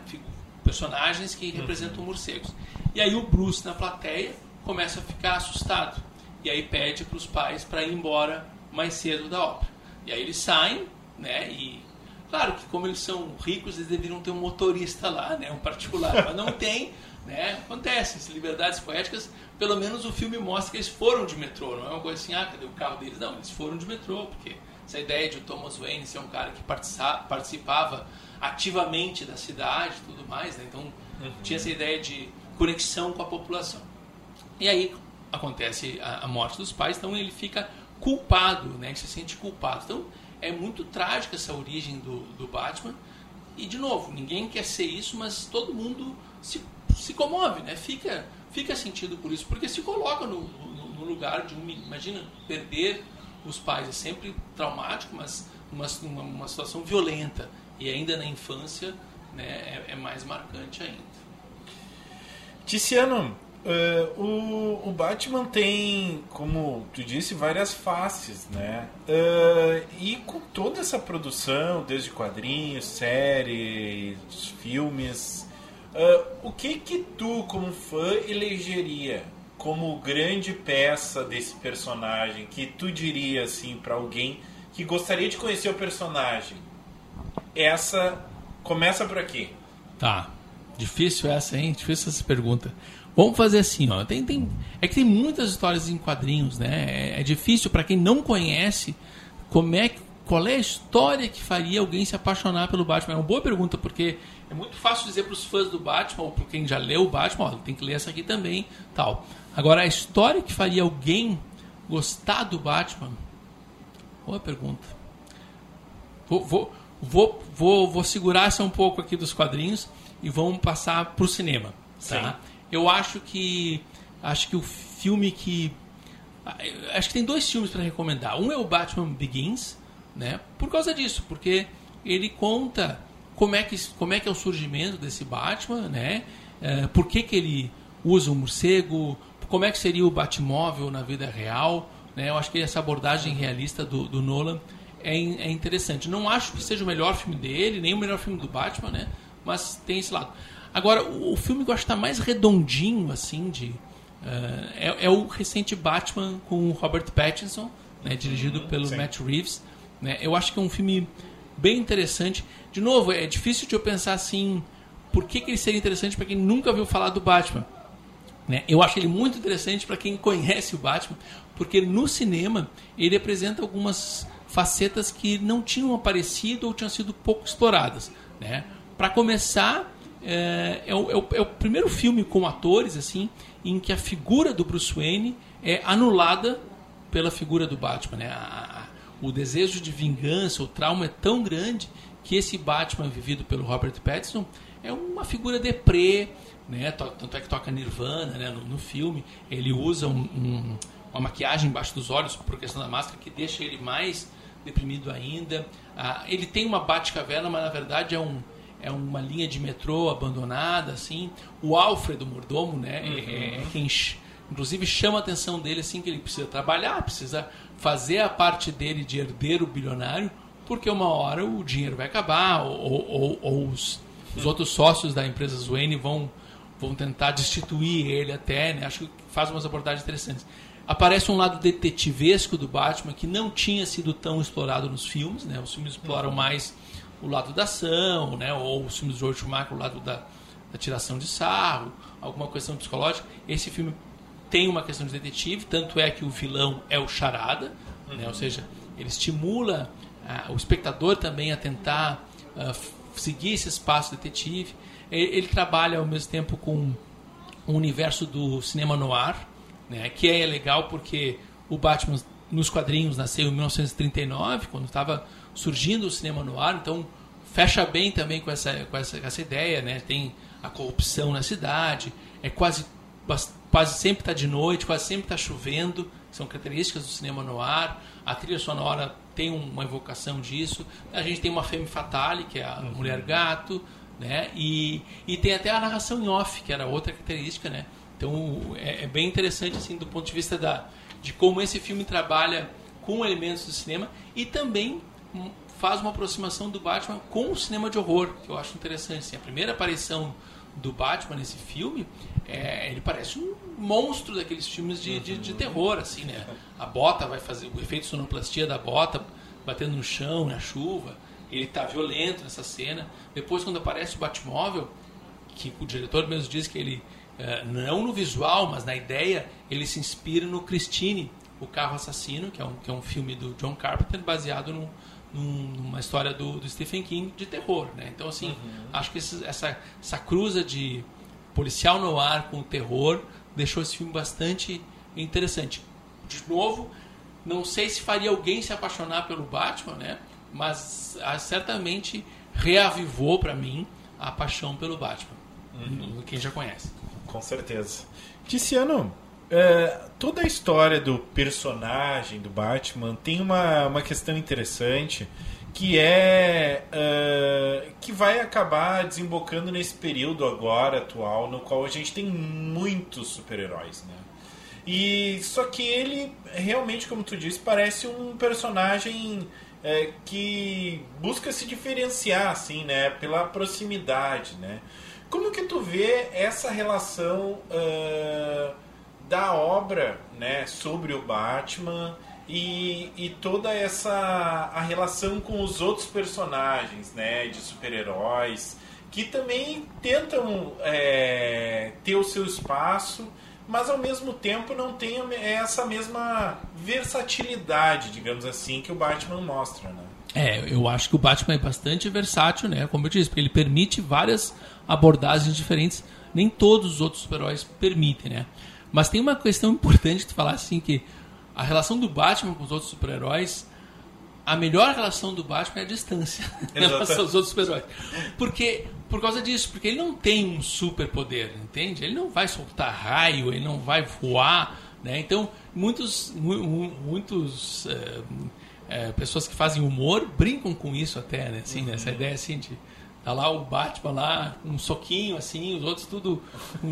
personagens que representam uhum. morcegos. E aí o Bruce, na plateia, começa a ficar assustado. E aí pede para os pais para ir embora mais cedo da ópera. E aí eles saem, né, e Claro que como eles são ricos, eles deveriam ter um motorista lá, né, um particular, mas não tem, né? Acontece, essas liberdades poéticas, pelo menos o filme mostra que eles foram de metrô, não é uma coisa assim, ah, cadê o carro deles? Não, eles foram de metrô, porque essa ideia de Thomas Wayne ser um cara que participava ativamente da cidade e tudo mais, né? então uhum. tinha essa ideia de conexão com a população. E aí acontece a, a, morte dos pais, então ele fica culpado, né? ele se sente culpado. Então é muito trágica essa origem do, do Batman. E de novo, ninguém quer ser isso, mas todo mundo se, se comove, né? fica, fica sentido por isso, porque se coloca no, no, no lugar de um. Imagina, perder os pais é sempre traumático, mas uma, uma, uma situação violenta e ainda na infância né, é, é mais marcante ainda. Ticiano, uh, o, o Batman tem, como tu disse, várias faces, né? Uh, e com toda essa produção, desde quadrinhos, séries, filmes, uh, o que que tu, como fã, elegeria como grande peça desse personagem que tu diria assim para alguém que gostaria de conhecer o personagem? Essa começa por aqui. Tá. Difícil essa, hein? Difícil essa pergunta. Vamos fazer assim, ó. Tem, tem, é que tem muitas histórias em quadrinhos, né? É, é difícil para quem não conhece como é qual é a história que faria alguém se apaixonar pelo Batman. É uma boa pergunta porque é muito fácil dizer para os fãs do Batman ou para quem já leu o Batman, ó, tem que ler essa aqui também, tal. Agora, a história que faria alguém gostar do Batman? Boa pergunta. Vou, vou, vou, vou, vou segurar essa um pouco aqui dos quadrinhos e vamos passar para o cinema. Tá? Eu acho que acho que o filme que acho que tem dois filmes para recomendar. Um é o Batman Begins, né? Por causa disso, porque ele conta como é que como é que é o surgimento desse Batman, né? É, por que, que ele usa o um morcego, como é que seria o Batmóvel na vida real. Né? Eu acho que essa abordagem realista do, do Nolan é, é, interessante. Não acho que seja o melhor filme dele, nem o melhor filme do Batman, né? mas tem esse lado. Agora, o, o filme que eu acho que está mais redondinho, assim, de, uh, é, é, o recente Batman com o Robert Pattinson, né? dirigido uhum, pelo Sim. Matt Reeves. Né? Eu acho que é um filme bem interessante. De novo, é difícil de eu pensar assim, por que, que ele seria interessante para quem nunca ouviu falar do Batman? Né? Eu acho ele muito interessante para quem conhece o Batman, porque no cinema ele apresenta algumas facetas que não tinham aparecido ou tinham sido pouco exploradas. Né? Para começar, é, é, o, é, o, é, o, primeiro filme com atores assim em que a figura do Bruce Wayne é anulada pela figura do Batman. Né? A, o desejo de vingança, o trauma é tão grande que esse Batman vivido pelo Robert Pattinson é uma figura deprê, né? Tanto é que toca Nirvana né? no, no filme. Ele usa um, um, uma maquiagem embaixo dos olhos por questão da máscara que deixa ele mais deprimido ainda. Ah, ele tem uma Batcaverna, mas na verdade é um é uma linha de metrô abandonada, assim. O Alfred, o mordomo, né? Uhum. É, é, quem inclusive chama a atenção dele assim que ele precisa trabalhar, precisa fazer a parte dele de herdeiro bilionário, porque uma hora o dinheiro vai acabar ou, ou, ou os, os outros sócios da empresa Zuene vão vão tentar destituir ele até, né? Acho que faz umas abordagens interessantes. Aparece um lado detetivesco do Batman que não tinha sido tão explorado nos filmes, né? Os filmes exploram mais o lado da ação, né? Ou os filmes de George Schumacher, o lado da, da tiração de sarro, alguma questão psicológica. Esse filme tem uma questão de detetive, tanto é que o vilão é o charada, uhum. né? Ou seja, ele estimula uh, o espectador também a tentar uh, seguir esse espaço detetive ele trabalha ao mesmo tempo com o universo do cinema noir, né, que é legal porque o Batman nos quadrinhos nasceu em 1939, quando estava surgindo o cinema noir, então fecha bem também com essa, com essa, essa ideia, né? Tem a corrupção na cidade, é quase, quase sempre está de noite, quase sempre está chovendo, são características do cinema noir. A trilha sonora tem uma evocação disso. A gente tem uma femme fatale, que é a uhum. mulher gato. Né? E, e tem até a narração em off, que era outra característica, né? Então é, é, bem interessante assim do ponto de vista da, de como esse filme trabalha com elementos do cinema e também faz uma aproximação do Batman com o cinema de horror, que eu acho interessante. Assim, a primeira aparição do Batman nesse filme, é, ele parece um monstro daqueles filmes de, de, de, terror, assim, né? A bota vai fazer o efeito sonoplastia da bota batendo no chão, na chuva ele está violento nessa cena. Depois, quando aparece o Batmóvel, que o diretor mesmo diz que ele, uh, não no visual, mas na ideia, ele se inspira no Christine, O Carro Assassino, que é um, que é um filme do John Carpenter baseado num, numa história do, do, Stephen King de terror, né? Então, assim, uhum. acho que esse, essa, essa cruza de policial no ar com terror deixou esse filme bastante interessante. De novo, não sei se faria alguém se apaixonar pelo Batman, né? Mas ah, certamente reavivou para mim a paixão pelo Batman. Uhum. Quem já conhece. Com certeza. Ticiano, é, toda a história do personagem do Batman tem uma, uma questão interessante que é uh, que vai acabar desembocando nesse período agora atual no qual a gente tem muitos super-heróis, né? E só que ele realmente, como tu disse, parece um personagem é, que busca se diferenciar, assim, né? Pela proximidade, né? Como que tu vê essa relação uh, da obra, né, sobre o Batman e, e toda essa a relação com os outros personagens, né, de super-heróis que também tentam é, ter o seu espaço mas ao mesmo tempo não tem essa mesma versatilidade, digamos assim, que o Batman mostra, né? É, eu acho que o Batman é bastante versátil, né? Como eu disse, porque ele permite várias abordagens diferentes. Nem todos os outros super-heróis permitem, né? Mas tem uma questão importante de falar assim que a relação do Batman com os outros super-heróis a melhor relação do Batman é a distância em relação aos outros super-heróis. Porque, por causa disso, porque ele não tem um superpoder, entende? Ele não vai soltar raio, ele não vai voar, né? Então, muitos, muitos é, é, pessoas que fazem humor brincam com isso até, né? Assim, uhum. Nessa ideia assim de tá lá o Batman lá, um soquinho assim, os outros tudo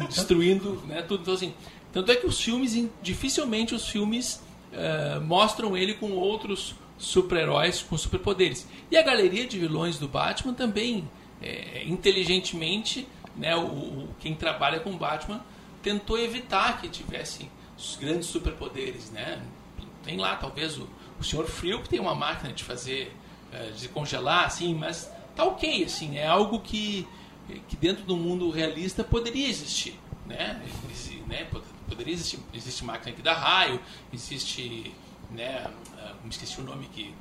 destruindo, né? Tudo então, assim. Tanto é que os filmes, dificilmente os filmes uh, mostram ele com outros super-heróis com superpoderes. E a galeria de vilões do Batman também, é, inteligentemente, né, o, o, quem trabalha com Batman tentou evitar que tivesse os grandes superpoderes. Né? Tem lá, talvez, o, o Senhor Frio, que tem uma máquina de fazer, é, de congelar, assim, mas tá ok, assim, é algo que, que dentro do mundo realista poderia existir. Né? Né? Poderia existir, existe máquina que dá raio, existe né, me esqueci o nome que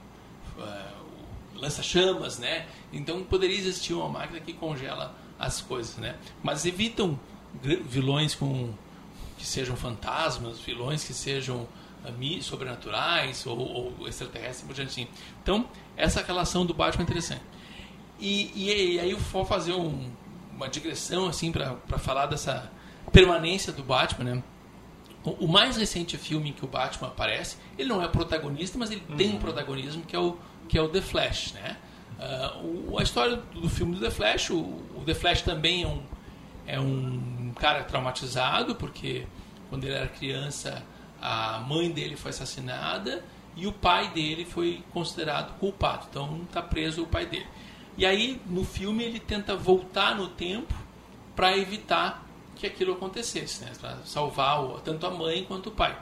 uh, lança-chamas, né? Então poderia existir uma máquina que congela as coisas, né? Mas evitam vilões com que sejam fantasmas, vilões que sejam uh, sobrenaturais ou, ou extraterrestres, por diante assim. Então essa relação do Batman é interessante. E, e, e aí eu vou fazer um, uma digressão assim para falar dessa permanência do Batman, né? O mais recente filme em que o Batman aparece, ele não é protagonista, mas ele uhum. tem um uhum. protagonismo que é o, que é o The Flash, né? Uh, o, a história do filme do The Flash, o, o, The Flash também é um, é um cara traumatizado, porque quando ele era criança, a mãe dele foi assassinada e o pai dele foi considerado culpado. Então está preso o pai dele. E aí, no filme, ele tenta voltar no tempo para evitar que aquilo acontecesse, né? para salvar tanto a mãe quanto o pai.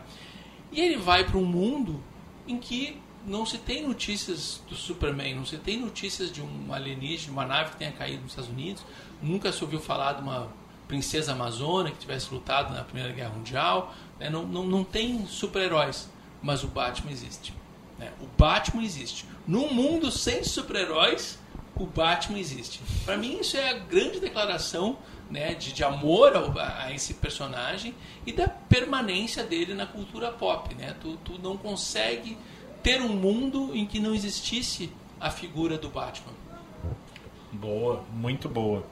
E ele vai para um mundo em que não se tem notícias do Superman, não se tem notícias de um alienígena, uma nave que tenha caído nos Estados Unidos, nunca se ouviu falar de uma princesa amazônica que tivesse lutado na Primeira Guerra Mundial, né? não, não, não tem super-heróis, mas o Batman existe. Né? O Batman existe. Num mundo sem super-heróis, o Batman existe. Para mim, isso é a grande declaração né, de, de amor ao, a, esse personagem e da permanência dele na cultura pop. Né? Tu, tu não consegue ter um mundo em que não existisse a figura do Batman. Boa, muito boa.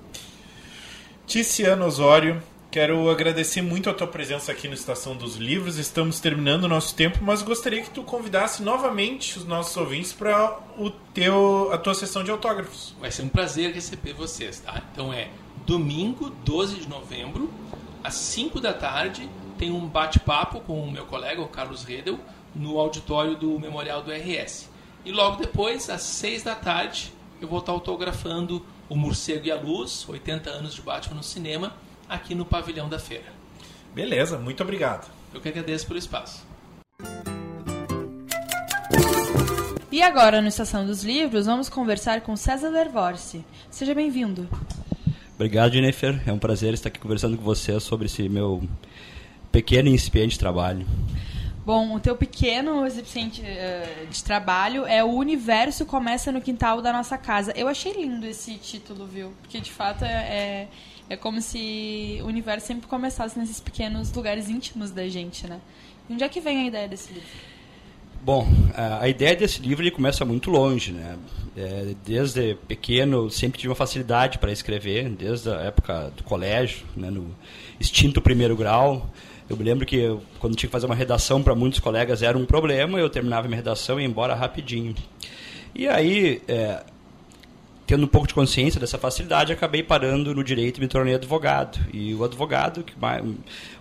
Ticiano Osório, quero agradecer muito a tua presença aqui no Estação dos Livros. Estamos terminando o nosso tempo, mas gostaria que tu convidasse novamente os nossos ouvintes para o teu a tua sessão de autógrafos. Vai ser um prazer receber vocês, tá? Então é domingo, 12 de novembro, às 5 da tarde, tem um bate-papo com o meu colega, o Carlos Redel, no auditório do Memorial do RS. E logo depois, às 6 da tarde, eu vou estar autografando O Morcego e a Luz, 80 anos de Batman no cinema, aqui no pavilhão da feira. Beleza, muito obrigado. Eu que agradeço pelo espaço. E agora, no Estação dos Livros, vamos conversar com César Lervorce. Seja bem-vindo. Obrigado, Jennifer. É um prazer estar aqui conversando com você sobre esse meu pequeno e incipiente trabalho. Bom, o teu pequeno eficiente uh, de trabalho é O Universo Começa no Quintal da Nossa Casa. Eu achei lindo esse título, viu? Porque, de fato, é, é como se o universo sempre começasse nesses pequenos lugares íntimos da gente, né? E onde é que vem a ideia desse livro? Bom, a ideia desse livro ele começa muito longe, né? É, desde pequeno sempre tive uma facilidade para escrever, desde a época do colégio, né, no extinto primeiro grau. Eu me lembro que eu, quando tinha que fazer uma redação para muitos colegas era um problema, eu terminava minha redação e ia embora rapidinho. E aí, é, tendo um pouco de consciência dessa facilidade, acabei parando no direito e me tornei advogado. E o advogado,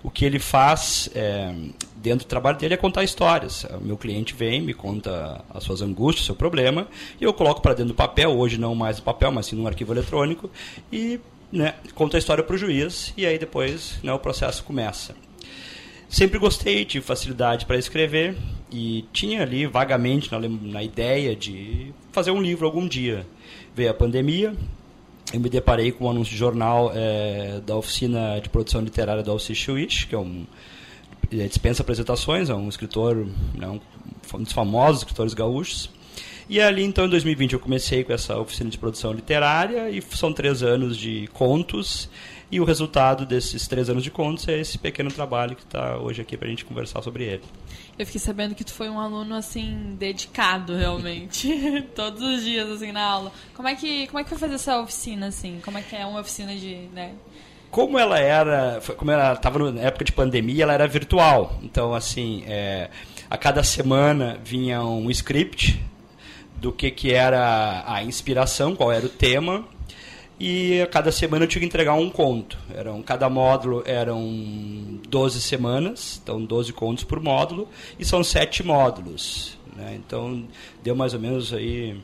o que ele faz é, dentro do trabalho dele é contar histórias. O meu cliente vem, me conta as suas angústias, seu problema, e eu coloco para dentro do papel, hoje não mais no papel, mas sim num arquivo eletrônico, e né, conta a história para o juiz, e aí depois né, o processo começa. Sempre gostei, tive facilidade para escrever e tinha ali vagamente na, na ideia de fazer um livro algum dia. Veio a pandemia, eu me deparei com um anúncio de jornal é, da oficina de produção literária do Alci Schwitz, que é um dispensa apresentações, é um escritor, né, um dos famosos escritores gaúchos. E ali, então, em 2020, eu comecei com essa oficina de produção literária e são três anos de contos e o resultado desses três anos de contos é esse pequeno trabalho que está hoje aqui para a gente conversar sobre ele. Eu fiquei sabendo que tu foi um aluno assim dedicado realmente, todos os dias assim na aula. Como é que como é que foi fazer essa oficina assim? Como é que é uma oficina de, né? Como ela era, como ela estava na época de pandemia, ela era virtual. Então assim, é, a cada semana vinha um script do que que era a inspiração, qual era o tema e a cada semana eu tinha que entregar um conto. Eram, cada módulo eram 12 semanas, então 12 contos por módulo, e são sete módulos. Né? Então deu mais ou menos aí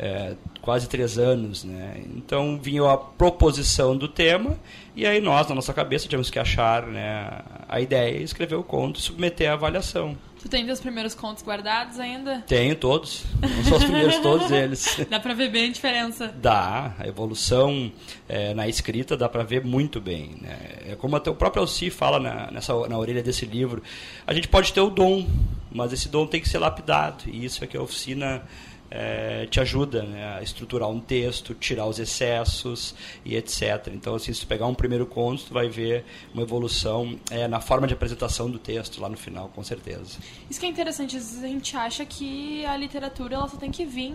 é, quase três anos. Né? Então vinha a proposição do tema, e aí nós, na nossa cabeça, tínhamos que achar né, a ideia, escrever o conto e submeter à avaliação. Tu tem os primeiros contos guardados ainda? Tenho todos. Não são os primeiros todos eles. Dá pra ver bem a diferença. Dá. A evolução é, na escrita dá pra ver muito bem. Né? É como até o próprio Alci fala na, nessa, na orelha desse livro. A gente pode ter o dom, mas esse dom tem que ser lapidado. E isso é que a oficina é, te ajuda né, a estruturar um texto, tirar os excessos e etc. Então, assim, se tu pegar um primeiro conto, tu vai ver uma evolução é, na forma de apresentação do texto lá no final, com certeza. Isso que é interessante, às vezes a gente acha que a literatura ela só tem que vir.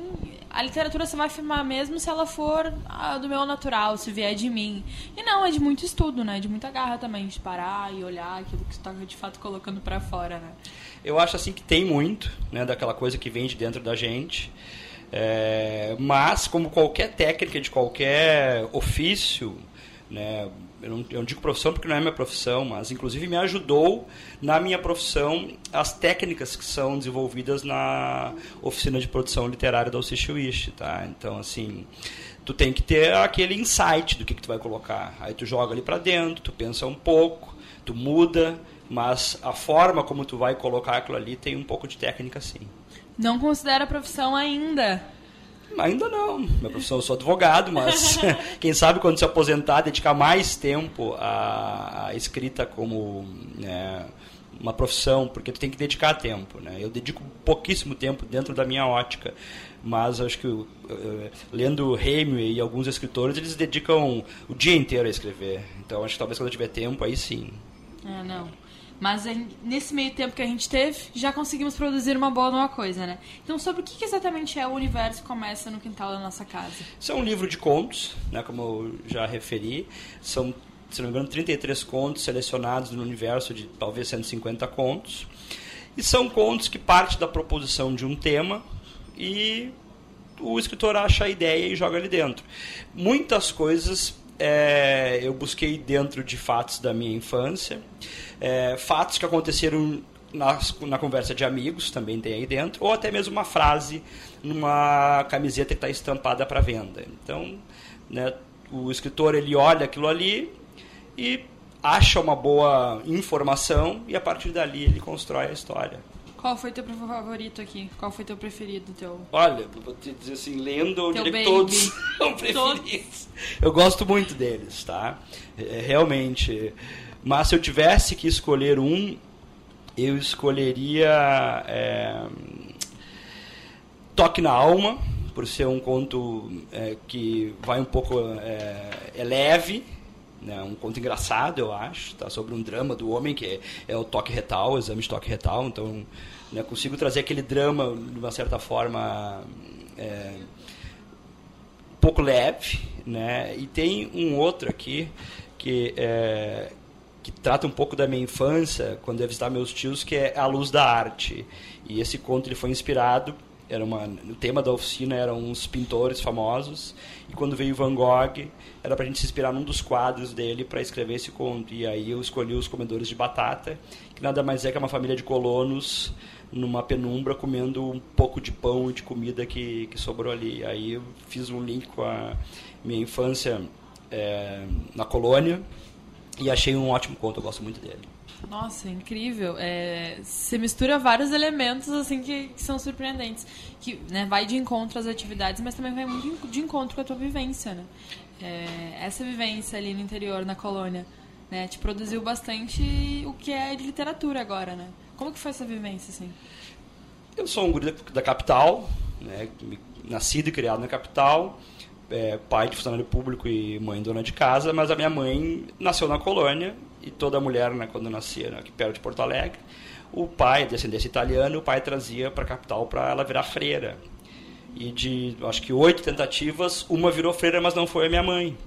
A literatura você vai afirmar mesmo se ela for do meu natural, se vier de mim. E não, é de muito estudo, né? De muita garra também, de parar e olhar aquilo que tu tá de fato colocando para fora, né? Eu acho assim que tem muito, né, daquela coisa que vem de dentro da gente. É, mas, como qualquer técnica de qualquer ofício, né, eu, não, eu não digo profissão porque não é minha profissão, mas inclusive me ajudou na minha profissão as técnicas que são desenvolvidas na oficina de produção literária da Alciche tá? Então, assim, tu tem que ter aquele insight do que, que tu vai colocar. Aí tu joga ali para dentro, tu pensa um pouco, tu muda, mas a forma como tu vai colocar aquilo ali tem um pouco de técnica sim. Não considera a profissão ainda? Ainda não. Minha profissão eu sou advogado, mas quem sabe quando se aposentar, dedicar mais tempo à, à escrita como né, uma profissão, porque tu tem que dedicar tempo. Né? Eu dedico pouquíssimo tempo dentro da minha ótica, mas acho que uh, lendo Hemingway e alguns escritores, eles dedicam o dia inteiro a escrever. Então acho que talvez quando eu tiver tempo, aí sim. Ah, não. Mas nesse meio tempo que a gente teve, já conseguimos produzir uma boa nova coisa, né? Então, sobre o que exatamente é o universo que começa no quintal da nossa casa? Isso é um livro de contos, né, como eu já referi. São, se não me engano, 33 contos selecionados no universo de talvez 150 contos. E são contos que partem da proposição de um tema e o escritor acha a ideia e joga ali dentro. Muitas coisas é, eu busquei dentro de fatos da minha infância, é, fatos que aconteceram na, na conversa de amigos, também tem aí dentro, ou até mesmo uma frase numa camiseta que está estampada para venda. Então, né, o escritor ele olha aquilo ali e acha uma boa informação e a partir dali ele constrói a história. Qual foi teu favorito aqui? Qual foi teu preferido? Teu... Olha, vou te dizer assim, lendo, eu diria que todos são preferidos. Eu gosto muito deles, tá? É, realmente. Mas se eu tivesse que escolher um, eu escolheria é, Toque na Alma, por ser um conto é, que vai um pouco é, é leve, né, um conto engraçado, eu acho, tá, sobre um drama do homem que é, é o toque retal, o exame de toque retal, então né, consigo trazer aquele drama de uma certa forma é, um pouco leve, né, e tem um outro aqui que é, que trata um pouco da minha infância, quando eu visitar meus tios, que é A Luz da Arte. E esse conto ele foi inspirado era uma, o tema da oficina eram uns pintores famosos e quando veio Van Gogh era para a gente se inspirar num dos quadros dele para escrever esse conto. E aí eu escolhi os comedores de batata que nada mais é que uma família de colonos numa penumbra comendo um pouco de pão e de comida que, que sobrou ali. Aí eu fiz um link com a minha infância é, na colônia e achei um ótimo conto eu gosto muito dele nossa, incrível. É, você mistura vários elementos assim que, que, são surpreendentes. Que né, vai de encontro às atividades, mas também vai muito de encontro com a tua vivência. Né? É, essa vivência ali no interior, na colônia, né, te produziu bastante o que é de literatura agora. Né? Como que foi essa vivência? Assim? Eu sou um guri da capital, né, nascido e criado na capital. É, pai de funcionário público e mãe dona de casa, mas a minha mãe nasceu na colônia e toda mulher, né, quando nascia né, aqui perto de Porto Alegre, o pai, descendência italiana, o pai trazia para a capital para ela virar freira. E de, acho que oito tentativas, uma virou freira, mas não foi a minha mãe.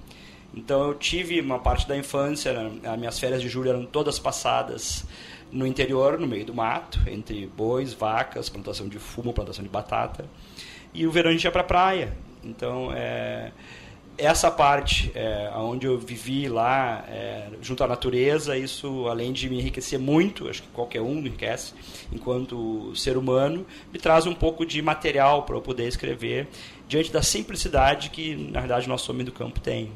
Então eu tive uma parte da infância, né, as minhas férias de julho eram todas passadas no interior, no meio do mato, entre bois, vacas, plantação de fumo, plantação de batata. E o verão a gente ia para a praia. Então, é, essa parte é, onde eu vivi lá é, junto à natureza isso além de me enriquecer muito acho que qualquer um enriquece enquanto ser humano me traz um pouco de material para eu poder escrever diante da simplicidade que na verdade nosso homem do campo tem.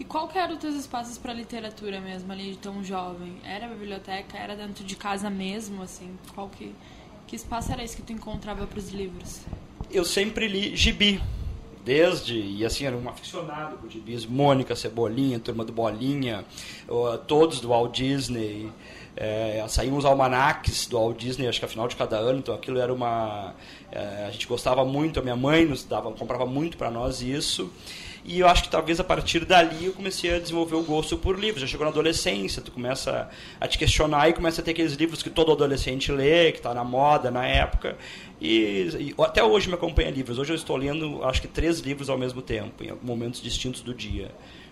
E qual que eram os teus espaços para literatura mesmo ali de tão jovem? Era a biblioteca? Era dentro de casa mesmo assim? Qual que que espaço era esse que tu encontrava para os livros? Eu sempre li gibi desde, e assim, era um aficionado por gibis, Mônica, Cebolinha, Turma do Bolinha, todos do Walt Disney, é, saíam os almanacs do Walt Disney, acho que a final de cada ano, então aquilo era uma... É, a gente gostava muito, a minha mãe nos dava, comprava muito para nós isso, e eu acho que talvez a partir dali eu comecei a desenvolver o gosto por livros. Já chegou na adolescência, tu começa a te questionar e começa a ter aqueles livros que todo adolescente lê, que está na moda na época. E, e, até hoje me acompanha livros. Hoje eu estou lendo, acho que três livros ao mesmo tempo, em momentos distintos do dia.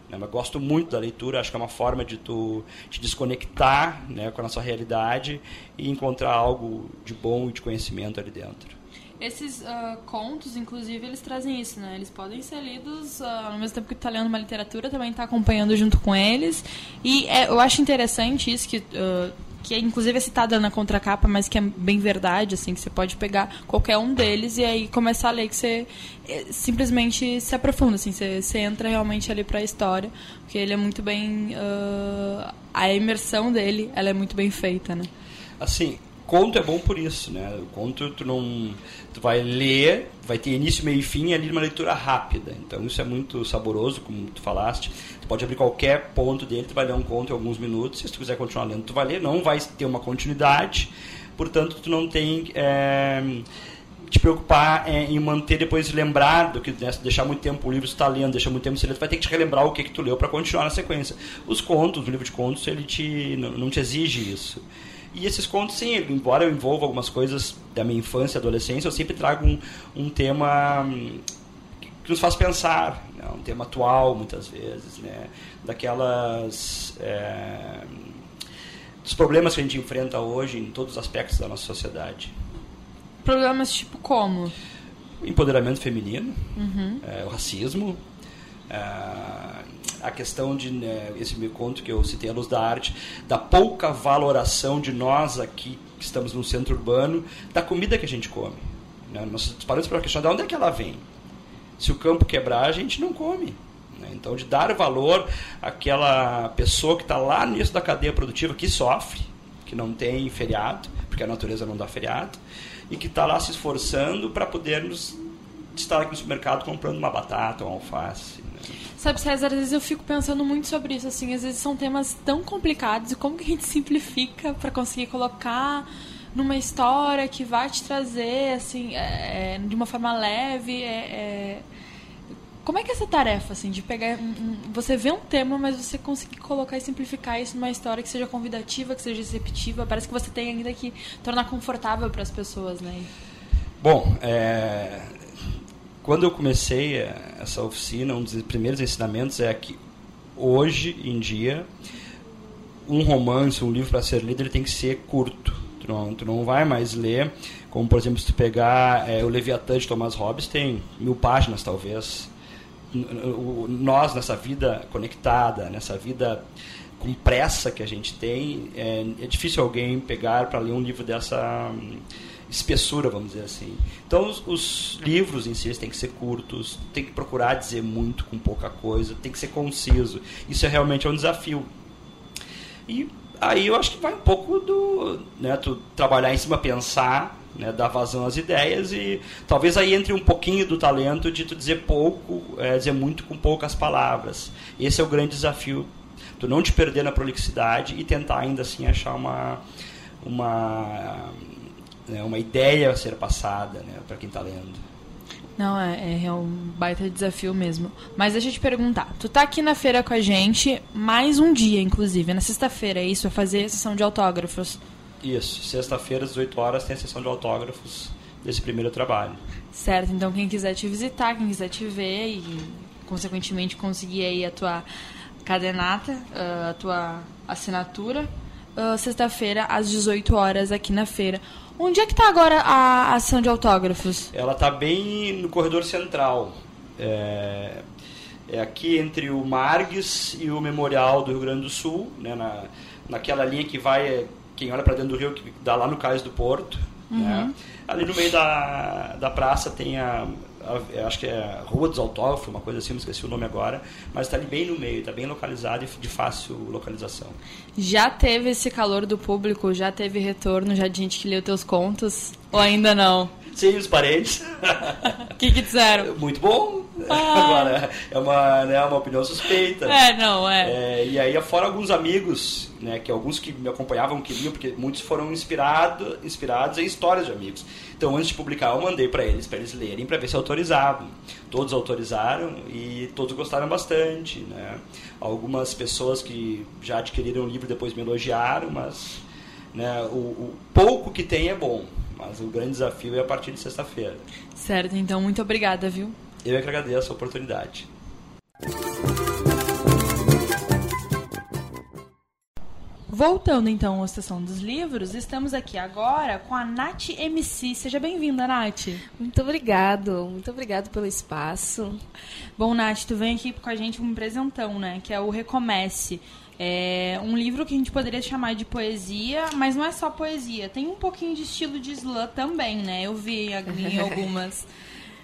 Né? Mas gosto muito da leitura, acho que é uma forma de tu te desconectar né, com a nossa realidade e encontrar algo de bom e de conhecimento ali dentro. Esses uh, contos, inclusive, eles trazem isso, né? Eles podem ser lidos uh, ao mesmo tempo que tu está lendo uma literatura, também está acompanhando junto com eles. E é, eu acho interessante isso que... Uh, que inclusive é citada na contracapa, mas que é bem verdade, assim, que você pode pegar qualquer um deles e aí começar a ler que você eh, simplesmente se aprofunda, assim, você, você entra realmente ali para a história, porque ele é muito bem uh, a imersão dele, ela é muito bem feita, né? Assim, conto é bom por isso, né? O conto tu não tu vai ler, vai ter início, meio e fim, ali uma leitura rápida. Então isso é muito saboroso, como tu falaste. Tu pode abrir qualquer ponto dele, tu vai ler um conto em alguns minutos. Se tu quiser continuar lendo, tu vai ler. Não vai ter uma continuidade, portanto tu não tem é, te preocupar é, em manter depois lembrado que né, deixar muito tempo o livro está lendo, deixar muito tempo você lê, tu vai ter que te relembrar o que que tu leu para continuar na sequência. Os contos, o livro de contos, ele te não, não te exige isso. E esses contos, sim, embora eu envolva algumas coisas da minha infância e adolescência, eu sempre trago um, um tema hum, que nos faz pensar, né? um tema atual, muitas vezes, né? daquelas... É, dos problemas que a gente enfrenta hoje em todos os aspectos da nossa sociedade. Problemas tipo como? Empoderamento feminino, uhum. é, o racismo, a questão de né, esse meu conto que eu citei a luz da arte da pouca valoração de nós aqui que estamos no centro urbano da comida que a gente come né? nós paramos para questionar de onde é que ela vem se o campo quebrar a gente não come né? então de dar valor àquela pessoa que está lá início da cadeia produtiva que sofre que não tem feriado porque a natureza não dá feriado e que está lá se esforçando para podermos estar aqui no supermercado comprando uma batata uma alface Sabe, César, às vezes eu fico pensando muito sobre isso, assim, às vezes são temas tão complicados e como que a gente simplifica para conseguir colocar numa história que vai te trazer, assim, é, de uma forma leve, é, é... Como é que é essa tarefa, assim, de pegar. Você vê um tema, mas você conseguir colocar e simplificar isso numa história que seja convidativa, que seja receptiva? Parece que você tem ainda que tornar confortável para as pessoas, né? Bom, é, quando eu comecei essa oficina, um dos primeiros ensinamentos é que hoje em dia um romance, um livro para ser lido, ele tem que ser curto. Tu não, tu não vai mais ler, como por exemplo, se tu pegar é, o Leviatã de Thomas Hobbes, tem mil páginas talvez. Nós, nessa vida conectada, nessa vida com pressa que a gente tem, é, é difícil alguém pegar para ler um livro dessa espessura, vamos dizer assim. Então, os, os, livros em si têm que ser curtos, tem que procurar dizer muito com pouca coisa, tem que ser conciso. Isso é realmente um desafio. E aí eu acho que vai um pouco do, né, tu trabalhar em cima, pensar, né, dar vazão às ideias e talvez aí entre um pouquinho do talento de tu dizer pouco, é, dizer muito com poucas palavras. Esse é o grande desafio, tu não te perder na prolixidade e tentar ainda assim achar uma uma né, uma ideia a ser passada né, para quem está lendo. Não, é, é, um baita desafio mesmo. Mas deixa eu te perguntar. Tu tá aqui na feira com a gente mais um dia, inclusive. Na sexta-feira, é isso? É fazer a sessão de autógrafos. Isso. Sexta-feira, às 18 horas, tem a sessão de autógrafos desse primeiro trabalho. Certo. Então, quem quiser te visitar, quem quiser te ver e, consequentemente, conseguir aí a tua cadenata, ah, a tua assinatura, uh, sexta-feira, às 18 horas, aqui na feira. Onde é que está agora a ação de autógrafos? Ela está bem no corredor central. É, é, aqui entre o Margues e o Memorial do Rio Grande do Sul, né, na, naquela linha que vai, quem olha para dentro do rio, que dá lá no Cais do Porto. Né. Uhum. Né? Ali no meio da, da praça tem a, acho que é Rua dos Autógrafos, uma coisa assim, não esqueci o nome agora, mas está ali bem no meio, está bem localizado e de fácil localização. Já teve esse calor do público? Já teve retorno? Já de gente que leu teus contos? Ou ainda não? Sim, os parentes. O que, que disseram? Muito bom. Ah. Agora, é uma, né, uma opinião suspeita. É, não, é. é. E aí, fora alguns amigos, né, que alguns que me acompanhavam queriam, porque muitos foram inspirado, inspirados em histórias de amigos. Então, antes de publicar, eu mandei para eles, para eles lerem, para ver se autorizavam. Todos autorizaram e todos gostaram bastante. Né? Algumas pessoas que já adquiriram o livro depois me elogiaram, mas né, o, o pouco que tem é bom. Mas o grande desafio é a partir de sexta-feira. Certo, então muito obrigada, viu? Eu é que agradeço a oportunidade. Voltando então à sessão dos livros, estamos aqui agora com a Nath MC. Seja bem-vinda, Nath. Muito obrigado, muito obrigado pelo espaço. Bom, Nath, tu vem aqui com a gente um presentão, né? Que é o Recomece. É um livro que a gente poderia chamar de poesia, mas não é só poesia. Tem um pouquinho de estilo de slam também, né? Eu vi em algumas.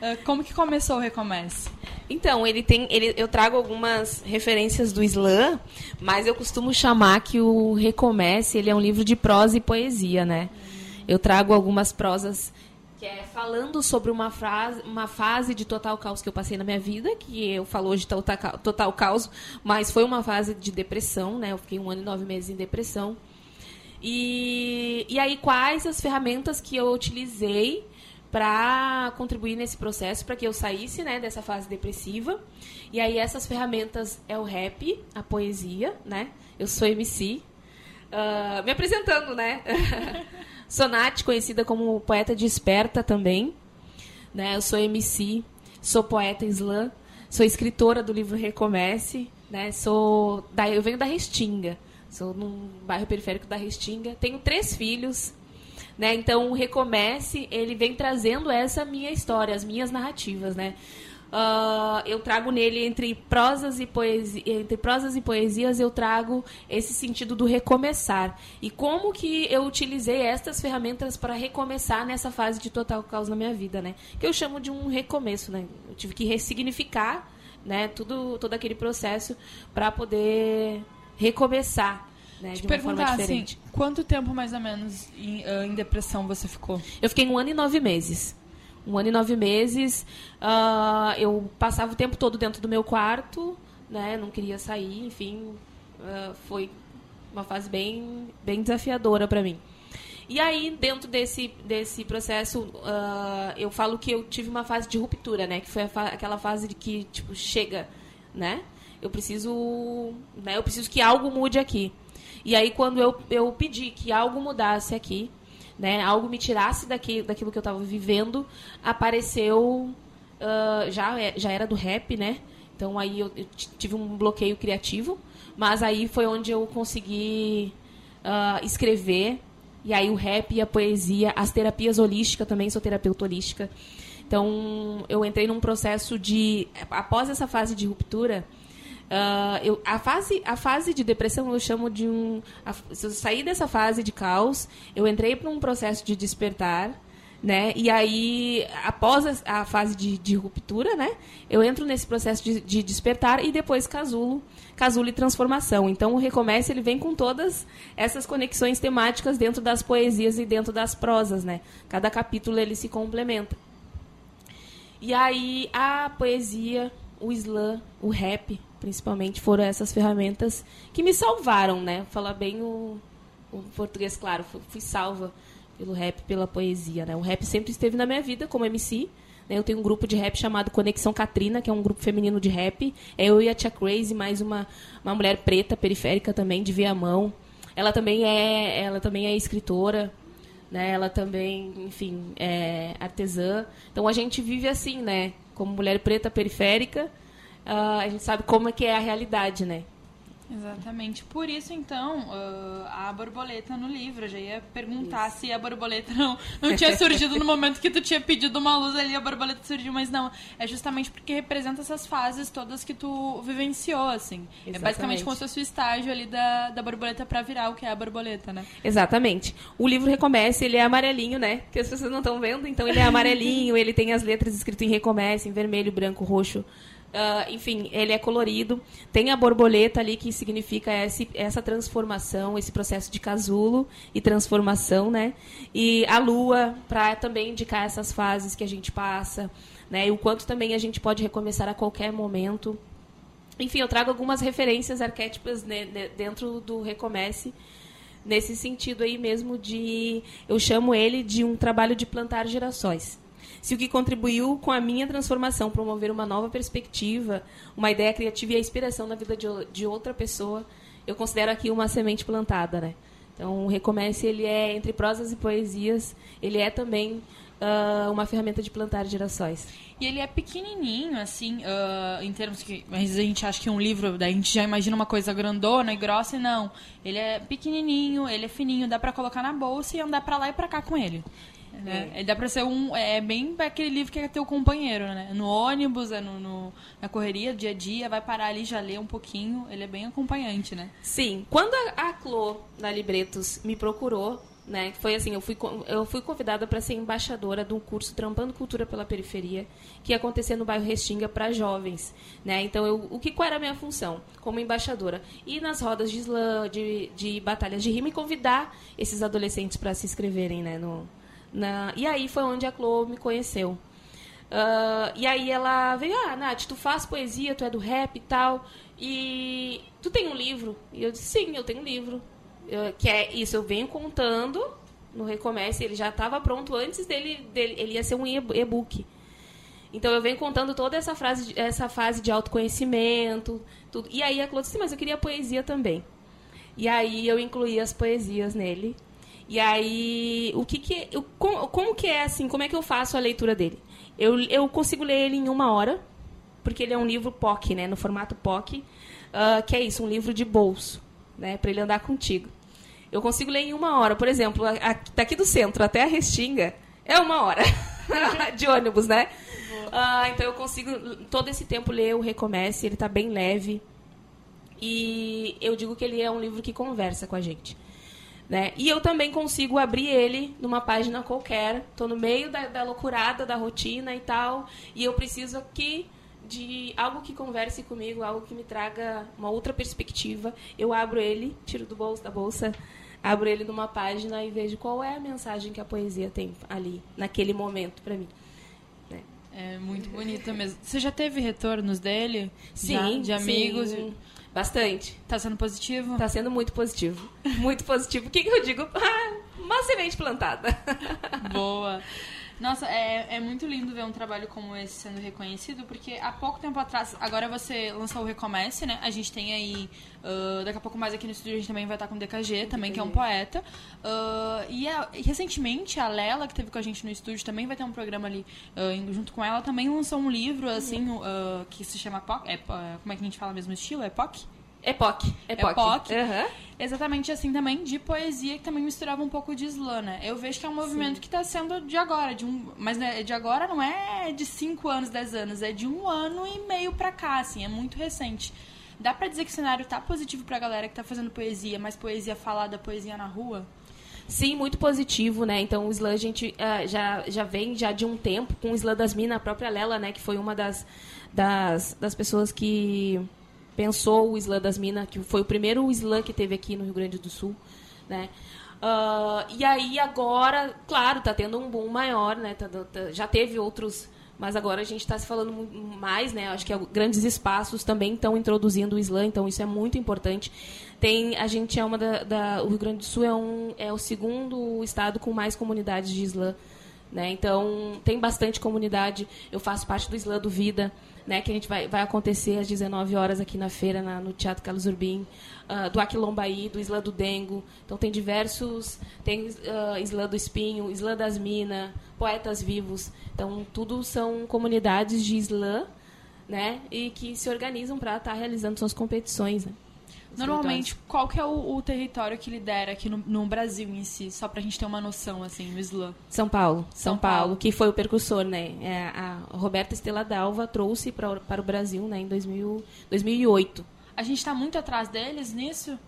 Ah, como que começou o Recomece? Então, ele tem, ele, eu trago algumas referências do slam, mas eu costumo chamar que o Recomece ele é um livro de prosa e poesia, né? Eu trago algumas prosas que é falando sobre uma, frase, uma fase de total caos que eu passei na minha vida, que eu falo hoje total, total caos, mas foi uma fase de depressão, né? Eu fiquei um ano e nove meses em depressão. E, e aí, quais as ferramentas que eu utilizei para contribuir nesse processo, para que eu saísse né, dessa fase depressiva. E aí, essas ferramentas é o rap, a poesia, né? Eu sou MC. Uh, ah, me apresentando, né? Sonate, conhecida como poeta desperta também. Né? Eu sou MC, sou poeta slam, sou escritora do livro Recomece, né? Sou da, eu venho da Restinga, sou num bairro periférico da Restinga. Tenho três filhos, né? Então o Recomece ele vem trazendo essa minha história, as minhas narrativas, né? Uh, eu trago nele entre prosas e poesia, entre prosas e poesias eu trago esse sentido do recomeçar e como que eu utilizei estas ferramentas para recomeçar nessa fase de total caos na minha vida, né? Que eu chamo de um recomeço, né? Eu tive que ressignificar, né? Tudo todo aquele processo para poder recomeçar. Né, Te de uma perguntar forma assim, diferente. assim, quanto tempo mais ou menos em, uh, em depressão você ficou? Eu fiquei um ano e nove meses um ano e nove meses. Uh, eu passava o tempo todo dentro do meu quarto, né? Não queria sair, enfim, uh, foi uma fase bem, bem desafiadora para mim. E aí, dentro desse, desse processo, uh, eu falo que eu tive uma fase de ruptura, né? Que foi fa aquela fase de que, tipo, chega, né? Eu preciso, né? Eu preciso que algo mude aqui. E aí, quando eu, eu pedi que algo mudasse aqui, né? Algo me tirasse daqui, daquilo que eu estava vivendo, apareceu... Uh, já, já era do rap, né? Então, aí eu, eu tive um bloqueio criativo. Mas aí foi onde eu consegui uh, escrever e aí o rap e a poesia, as terapias holísticas também, sou terapeuta holística. Então, eu entrei num processo de. Após essa fase de ruptura, uh, eu, a, fase, a fase de depressão eu chamo de um. A, se eu sair dessa fase de caos, eu entrei para um processo de despertar. Né? E aí, após a, a fase de, de, ruptura, né? eu entro nesse processo de, de despertar e depois casulo Casulo e Transformação. Então, o Recomece ele vem com todas essas conexões temáticas dentro das poesias e dentro das prosas, né? Cada capítulo ele se complementa. E aí, a poesia, o slam, o rap, principalmente, foram essas ferramentas que me salvaram, né? Falar bem o, o português, claro, fui, salva pelo rap, pela poesia, né? O rap sempre esteve na minha vida como MC, né? Eu tenho um grupo de rap chamado Conexão Katrina, que é um grupo feminino de rap. É eu e a Tia Crazy, mais uma, uma mulher preta, periférica também, de Viamão. Ela também é, ela também é escritora, né? Ela também, enfim, é artesã. Então a gente vive assim, né? Como mulher preta periférica, uh, a gente sabe como é que é a realidade, né? Exatamente. Por isso, então, uh, a borboleta no livro. Eu já ia perguntar isso. se a borboleta não, não tinha surgido no momento que tu tinha pedido uma luz ali, a borboleta surgiu, mas não. É justamente porque representa essas fases todas que tu vivenciou, assim. Exatamente. É basicamente como se fosse o estágio ali da, da borboleta para virar o que é a borboleta, né? Exatamente. O livro Recomece, ele é amarelinho, né? Que as pessoas não estão vendo, então ele é amarelinho, ele tem as letras escritas em Recomece, em vermelho, branco, roxo, Uh, enfim, ele é colorido. Tem a borboleta ali que significa esse, essa transformação, esse processo de casulo e transformação, né? E a lua para também indicar essas fases que a gente passa, né? E o quanto também a gente pode recomeçar a qualquer momento. Enfim, eu trago algumas referências arquétipas né, dentro do Recomece nesse sentido aí mesmo de eu chamo ele de um trabalho de plantar gerações se o que contribuiu com a minha transformação, promover uma nova perspectiva, uma ideia criativa e a inspiração na vida de, de outra pessoa, eu considero aqui uma semente plantada, né? Então, o Recomece, ele é, entre prosas e poesias, ele é também uh, uma ferramenta de plantar gerações. E ele é pequenininho, assim, uh, em termos que a gente acha que um livro, a gente já imagina uma coisa grandona e grossa, e não. Ele é pequenininho, ele é fininho, dá para colocar na bolsa e andar para lá e para cá com ele. Né? É. Dá pra ser um. É bem aquele livro que é teu companheiro, né? No ônibus, é no, no, na correria, dia a dia, vai parar ali, já lê um pouquinho. Ele é bem acompanhante, né? Sim. Quando a, a Clô, da Libretos, me procurou, né? Foi assim, eu fui, eu fui convidada para ser embaixadora de um curso Trampando Cultura pela Periferia, que ia acontecer no bairro Restinga para jovens, né? Então, eu, o que qual era a minha função como embaixadora? Ir nas rodas de slam, de, de batalhas de rima e convidar esses adolescentes para se inscreverem, né? No, na, e aí foi onde a Chloe me conheceu. Uh, e aí ela veio, ah, Nath, tu faz poesia, tu é do rap e tal, e tu tem um livro? E eu disse, sim, eu tenho um livro. Eu, que é isso, eu venho contando no Recomece, ele já estava pronto antes dele, dele, ele ia ser um e-book. Então eu venho contando toda essa, frase, essa fase de autoconhecimento, tudo. E aí a Chloe disse, mas eu queria poesia também. E aí eu incluí as poesias nele. E aí, o que que eu, como, como, que é assim? Como é que eu faço a leitura dele? Eu, eu consigo ler ele em uma hora, porque ele é um livro POC, né? No formato POC, uh, que é isso, um livro de bolso, né? Para ele andar contigo. Eu consigo ler em uma hora. Por exemplo, a, a, daqui do centro até a Restinga é uma hora de ônibus, né? Uh, então eu consigo todo esse tempo ler o Recomece. Ele está bem leve. E eu digo que ele é um livro que conversa com a gente. Né? E eu também consigo abrir ele numa página qualquer. Estou no meio da, da loucurada, da rotina e tal. E eu preciso aqui de algo que converse comigo, algo que me traga uma outra perspectiva. Eu abro ele, tiro do bolso da bolsa, abro ele numa página e vejo qual é a mensagem que a poesia tem ali, naquele momento, para mim. Né? É muito bonita mesmo. Você já teve retornos dele? Sim, Já? De amigos? sim. Bastante. Tá sendo positivo? Tá sendo muito positivo. Muito positivo. O que, que eu digo? Ah, uma semente plantada. Boa. Nossa, é, é muito lindo ver um trabalho como esse sendo reconhecido, porque há pouco tempo atrás, agora você lançou o Recomece, né? A gente tem aí, ah, daqui a pouco mais aqui no estúdio, a gente também vai estar com o DKG, também, que é um poeta. Ah, e, a- e recentemente, a Lela, que teve com a gente no estúdio, também vai ter um programa ali indo junto com ela, também lançou um livro, assim, ah, que se chama POC. É, ah, como é que a gente fala mesmo estilo? É POC? Epoque. Epoque. Epoque. Aham. Exatamente assim também, de poesia que também misturava um pouco de slam, né? Eu vejo que é um movimento que está sendo de agora, de um, mas né, de agora não é de 5 anos, 10 anos, é de um ano e meio pra cá, assim, é muito recente. Dá pra dizer que o cenário tá positivo pra galera que tá fazendo poesia, mas poesia falada, poesia na rua? Sim, muito positivo, né? Então o slam a gente ah, já, já vem já de um tempo com o slam das minas, a própria Lela, né? Que foi uma das, das, das pessoas que pensou o slam das minas, que foi o primeiro slam que teve aqui no Rio Grande do Sul, né? Ah, e aí agora, claro, tá tendo um boom maior, né? Tá- tá- já teve outros, mas agora a gente está se falando mais, né? Acho que é- grandes espaços também estão introduzindo o slam, então isso é muito importante. Tem, a gente é uma da, da- o Rio Grande do Sul é um é o segundo estado com mais comunidades de slam, né? Então tem bastante comunidade. Eu faço parte do slam do Vida, né? Que a gente vai, vai acontecer às 19 horas aqui na feira na- no Teatro Carlos Urbim, ah, do Aquilombaí, do Islã do Dengo. Então tem diversos, tem uh, do Espinho, Islã das Minas, Poetas Vivos. Então tudo são comunidades de Islã, né? E que se organizam para estar realizando suas competições, né? Normalmente, qual que é o, o território que lidera aqui no, no Brasil em si? Só pra gente ter uma noção, assim, no slam. São Paulo, São, São Paulo, Paulo. que foi o percussor, né? É, a Roberta Estela Dalva trouxe pra, para o Brasil, né, em 2000, 2008. A gente tá muito atrás deles nisso?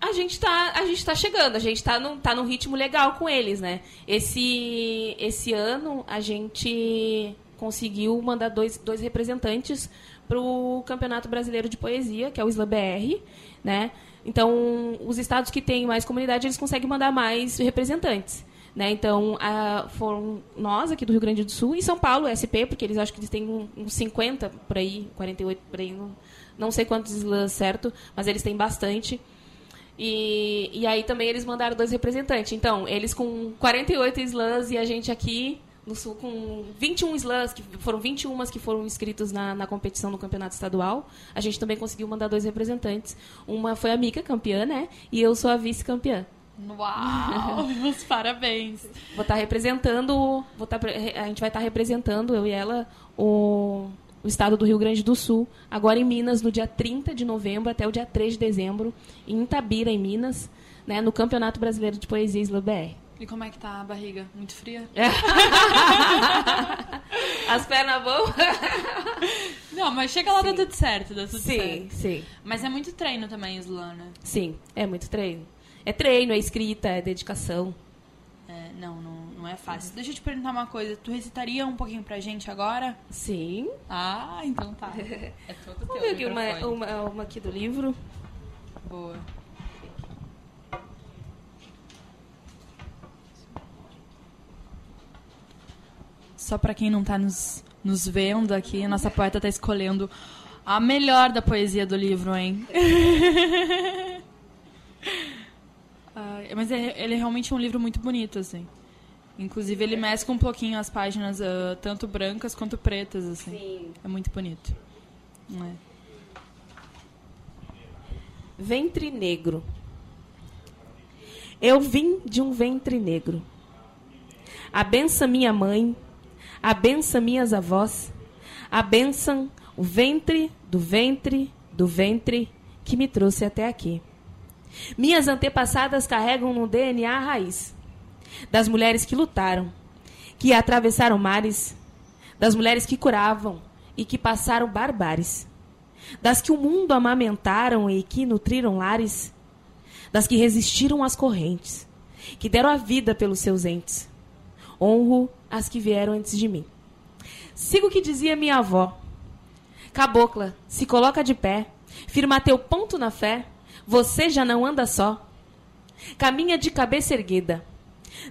A gente tá, a gente tá chegando, a gente tá num, tá num ritmo legal com eles, né? Esse, esse ano a gente conseguiu mandar dois, dois representantes pro Campeonato Brasileiro de Poesia, que é o Isla BR, né? Então, os estados que têm mais comunidade, eles conseguem mandar mais representantes. Né? Então, a- foram nós aqui do Rio Grande do Sul e São Paulo, SP, porque eles acho que eles têm um- uns 50 por aí, 48 por aí, não, não sei quantos slams certo, mas eles têm bastante. E, e aí também eles mandaram dois representantes. Então, eles com 48 slams e a gente aqui no sul com 21 slams, que foram 21 que foram inscritos na, na competição no campeonato estadual. A gente também conseguiu mandar dois representantes. Uma foi a Mica, campeã, né? E eu sou a vice-campeã. Uau! Meus parabéns. Vou estar representando, vou tá, a gente vai estar representando, eu e ela, o, o estado do Rio Grande do Sul, agora em Minas, no dia 30 de novembro até o dia 3 de dezembro, em Itabira, em Minas, né, no Campeonato Brasileiro de Poesia Isla BR. E como é que tá a barriga? Muito fria? As pernas vão? Não, mas chega lá, dá Sim. tudo certo, dá tudo Sim, certo. sim. Mas é muito treino também, Slam, né? Sim, é muito treino. É treino, é escrita, é dedicação. É, não, não, não é fácil. Deixa eu te perguntar uma coisa. Tu recitaria um pouquinho pra gente agora? Sim. Ah, então tá. É todo teu Vamos ver aqui uma, uma, uma aqui do livro. Boa. Só pra quem não tá nos, nos vendo aqui, a nossa poeta tá escolhendo a melhor da poesia do livro, hein? Ai, mas é- ele é realmente um livro muito bonito, assim. Inclusive, ele mescla um pouquinho as páginas, ah, tanto brancas quanto pretas, assim. Sim. É muito bonito. É. Ventre negro. Eu vim de um ventre negro. Abença minha mãe, abença minhas avós, abençam o ventre do ventre do ventre que me trouxe até aqui. Minhas antepassadas carregam no DNA a raiz das mulheres que lutaram, que atravessaram mares, das mulheres que curavam e que passaram barbares das que o mundo amamentaram e que nutriram lares, das que resistiram às correntes, que deram a vida pelos seus entes. Honro as que vieram antes de mim. Sigo o que dizia minha avó. Cabocla, se coloca de pé, firma teu ponto na fé, você já não anda só. Caminha de cabeça erguida,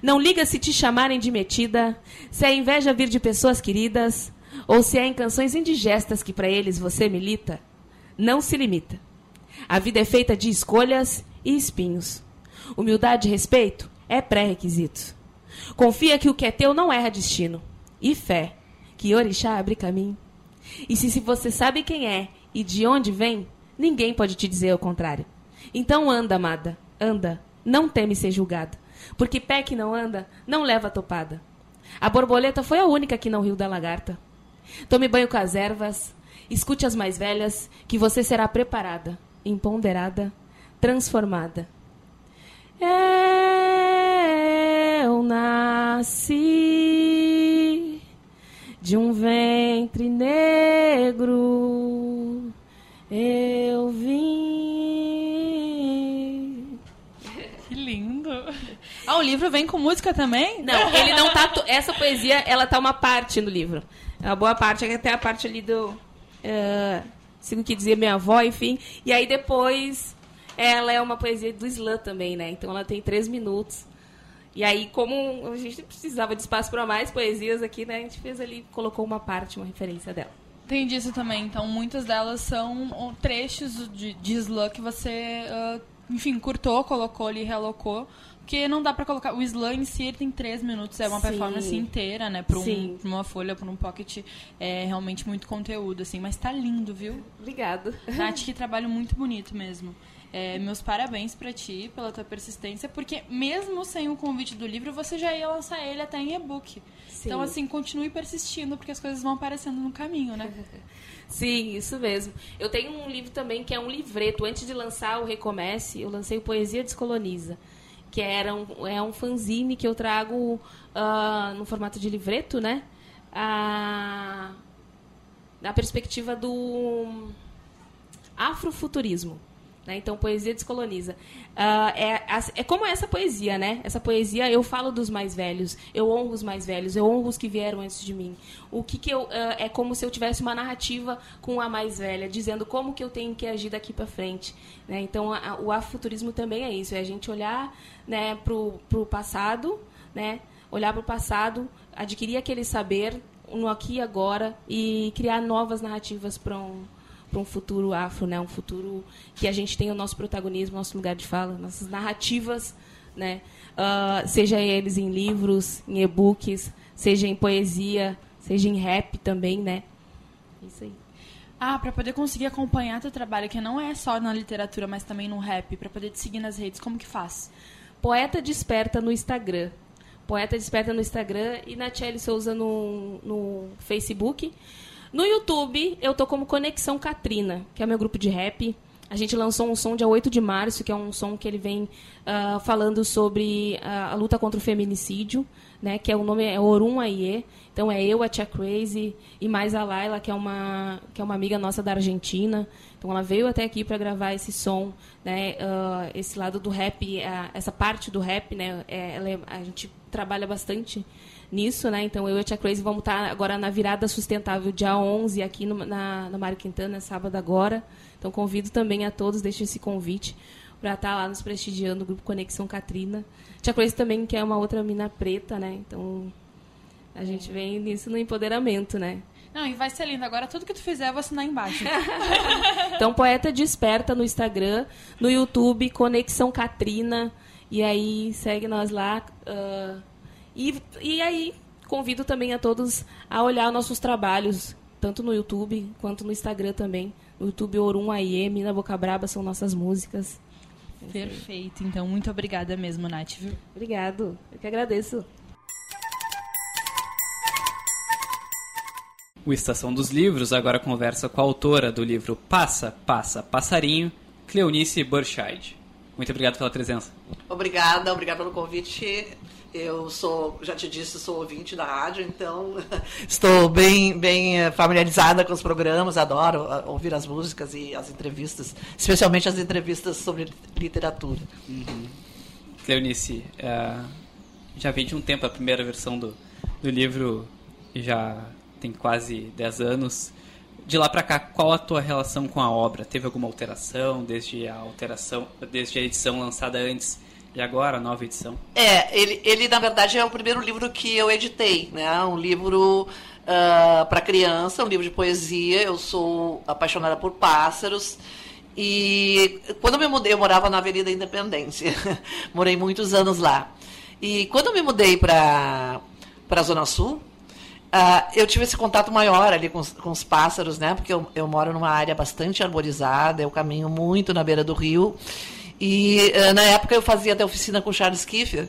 Não liga se te chamarem de metida, se a inveja vir de pessoas queridas, ou se é em canções indigestas que para eles você milita. Não se limita. A vida é feita de escolhas e espinhos. Humildade e respeito é pré-requisito. Confia que o que é teu não erra destino. E fé, que orixá abre caminho. E se, se você sabe quem é e de onde vem, ninguém pode te dizer o contrário. Então anda, amada, anda, não teme ser julgada. Porque pé que não anda, não leva topada. A borboleta foi a única que não riu da lagarta. Tome banho com as ervas, escute as mais velhas, que você será preparada, empoderada, transformada. Eu nasci de um ventre negro. Eu vim. Que lindo. Ah, o livro vem com música também? Não, ele não tá. Essa poesia, ela tá uma parte no livro. É uma boa parte, é até a parte ali do. Uh, sigo que dizia minha avó, enfim. E aí depois ela é uma poesia do slam também, né? Então ela tem três minutos. E aí, como a gente precisava de espaço para mais poesias aqui, né? A gente fez ali, colocou uma parte, uma referência dela. Tem disso também. Então, muitas delas são trechos de, de slam que você, ah, enfim, curtou, colocou ali, realocou. Porque não dá pra colocar. O slam em si tem três minutos, é uma Sim. performance inteira, né? Pra, um, pra uma folha, pra um pocket. É realmente muito conteúdo, assim. Mas tá lindo, viu? Obrigada. Nath, que trabalho muito bonito mesmo. É, meus parabéns pra ti pela tua persistência, porque mesmo sem o convite do livro, você já ia lançar ele até em e-book. Então, assim, continue persistindo, porque as coisas vão aparecendo no caminho, né? Sim, isso mesmo. Eu tenho um livro também que é um livreto. Antes de lançar o Recomece, eu lancei o Poesia Descoloniza, que era um, é um fanzine que eu trago ah, no formato de livreto, né? A, na perspectiva do afrofuturismo. Né? Então, poesia descoloniza. Ah, é, é como essa poesia, né? Essa poesia, eu falo dos mais velhos, eu honro os mais velhos, eu honro os que vieram antes de mim. O que, que eu ah, é como se eu tivesse uma narrativa com a mais velha, dizendo como que eu tenho que agir daqui para frente. Né? Então, a- o afrofuturismo também é isso, é a gente olhar né, pro, pro passado, né? Olhar pro passado, adquirir aquele saber no aqui e agora e criar novas narrativas para um para um futuro afro, né? Um futuro que a gente tenha o nosso protagonismo, nosso lugar de fala, nossas narrativas, né? Ah, seja eles em livros, em e-books, seja em poesia, seja em rap também, né? Isso aí. Ah, pra poder conseguir acompanhar teu trabalho, que não é só na literatura, mas também no rap, pra poder te seguir nas redes, como que faz? Poeta Desperta no Instagram. Poeta Desperta no Instagram e Nachelle Souza no, no Facebook. No YouTube, eu tô como Conexão Katrina, que é o meu grupo de rap. A gente lançou um som dia 8 de março, que é um som que ele vem ah, falando sobre ah, a luta contra o feminicídio, né? Que é o nome é Orum Aie. Então é eu, a Tia Crazy e mais a Laila, que é uma que é uma amiga nossa da Argentina. Então ela veio até aqui para gravar esse som, né? ah, esse lado do rap, essa parte do rap, né? é- ela é- a gente trabalha bastante nisso, né? Então eu e a Tia Crazy vamos estar agora na virada sustentável dia 11 aqui no, na, na Mário Quintana, sábado agora. Então convido também a todos, deixo esse convite para estar lá nos prestigiando o grupo Conexão Katrina. Tia Crazy também que é uma outra mina preta, né? Então a gente vem nisso no empoderamento, né? Não, e vai ser lindo. Agora tudo que tu fizer, eu vou assinar embaixo. Então, Poeta Desperta no Instagram, no YouTube, Conexão Katrina. E aí, segue nós lá. ah, e, e aí, convido também a todos a olhar nossos trabalhos, tanto no YouTube quanto no Instagram também. No YouTube, Orum Aie, Mina Boca Braba são nossas músicas. Perfeito. Então, muito obrigada mesmo, Nath, viu? Obrigado, eu que agradeço. O Estação dos Livros agora conversa com a autora do livro Passa, Passa, Passarinho, Cleonice Burchard. Muito obrigado pela presença. Obrigada, obrigada pelo convite. Eu sou, já te disse, sou ouvinte da rádio, então estou bem, bem eh, familiarizada com os programas, adoro ah, ouvir as músicas e as entrevistas, especialmente as entrevistas sobre literatura. Cleonice, eh, já vem de um tempo a primeira versão do, do livro, já tem quase 10 anos. De lá pra cá, qual a tua relação com a obra? Teve alguma alteração desde a alteração, desde a edição lançada antes E agora, a nova edição? É, ele, ele na verdade é o primeiro livro que eu editei, né? Um livro uh, para criança, um livro de poesia. Eu sou apaixonada por pássaros. E quando eu me mudei, eu morava na Avenida Independência. Morei muitos anos lá. E quando eu me mudei para a Zona Sul, Uh, eu tive esse contato maior ali com os, com os pássaros, né? Porque eu, eu, moro numa área bastante arborizada, eu caminho muito na beira do rio. E uh, na época eu fazia até oficina com Charles Kiefer.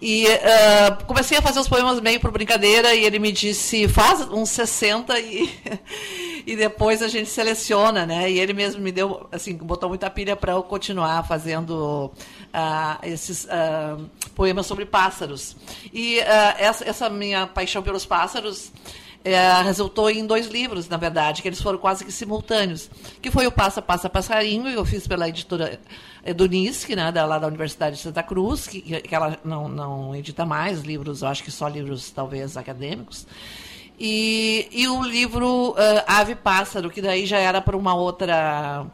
E uh, comecei a fazer os poemas meio por brincadeira e ele me disse, faz uns 60 e, e depois a gente seleciona, né? E ele mesmo me deu, assim, botou muita pilha para eu continuar fazendo uh, esses uh, poemas sobre pássaros. E essa, essa minha paixão pelos pássaros é, resultou em dois livros, na verdade, que eles foram quase que simultâneos, que foi o Passa, Passa, Passarinho, e eu fiz pela editora Edunisque, né, da, lá da Universidade de Santa Cruz, que, que ela não, não edita mais livros, eu acho que só livros, talvez, acadêmicos. E, e o livro uh, Ave Pássaro, que daí já era para uma outra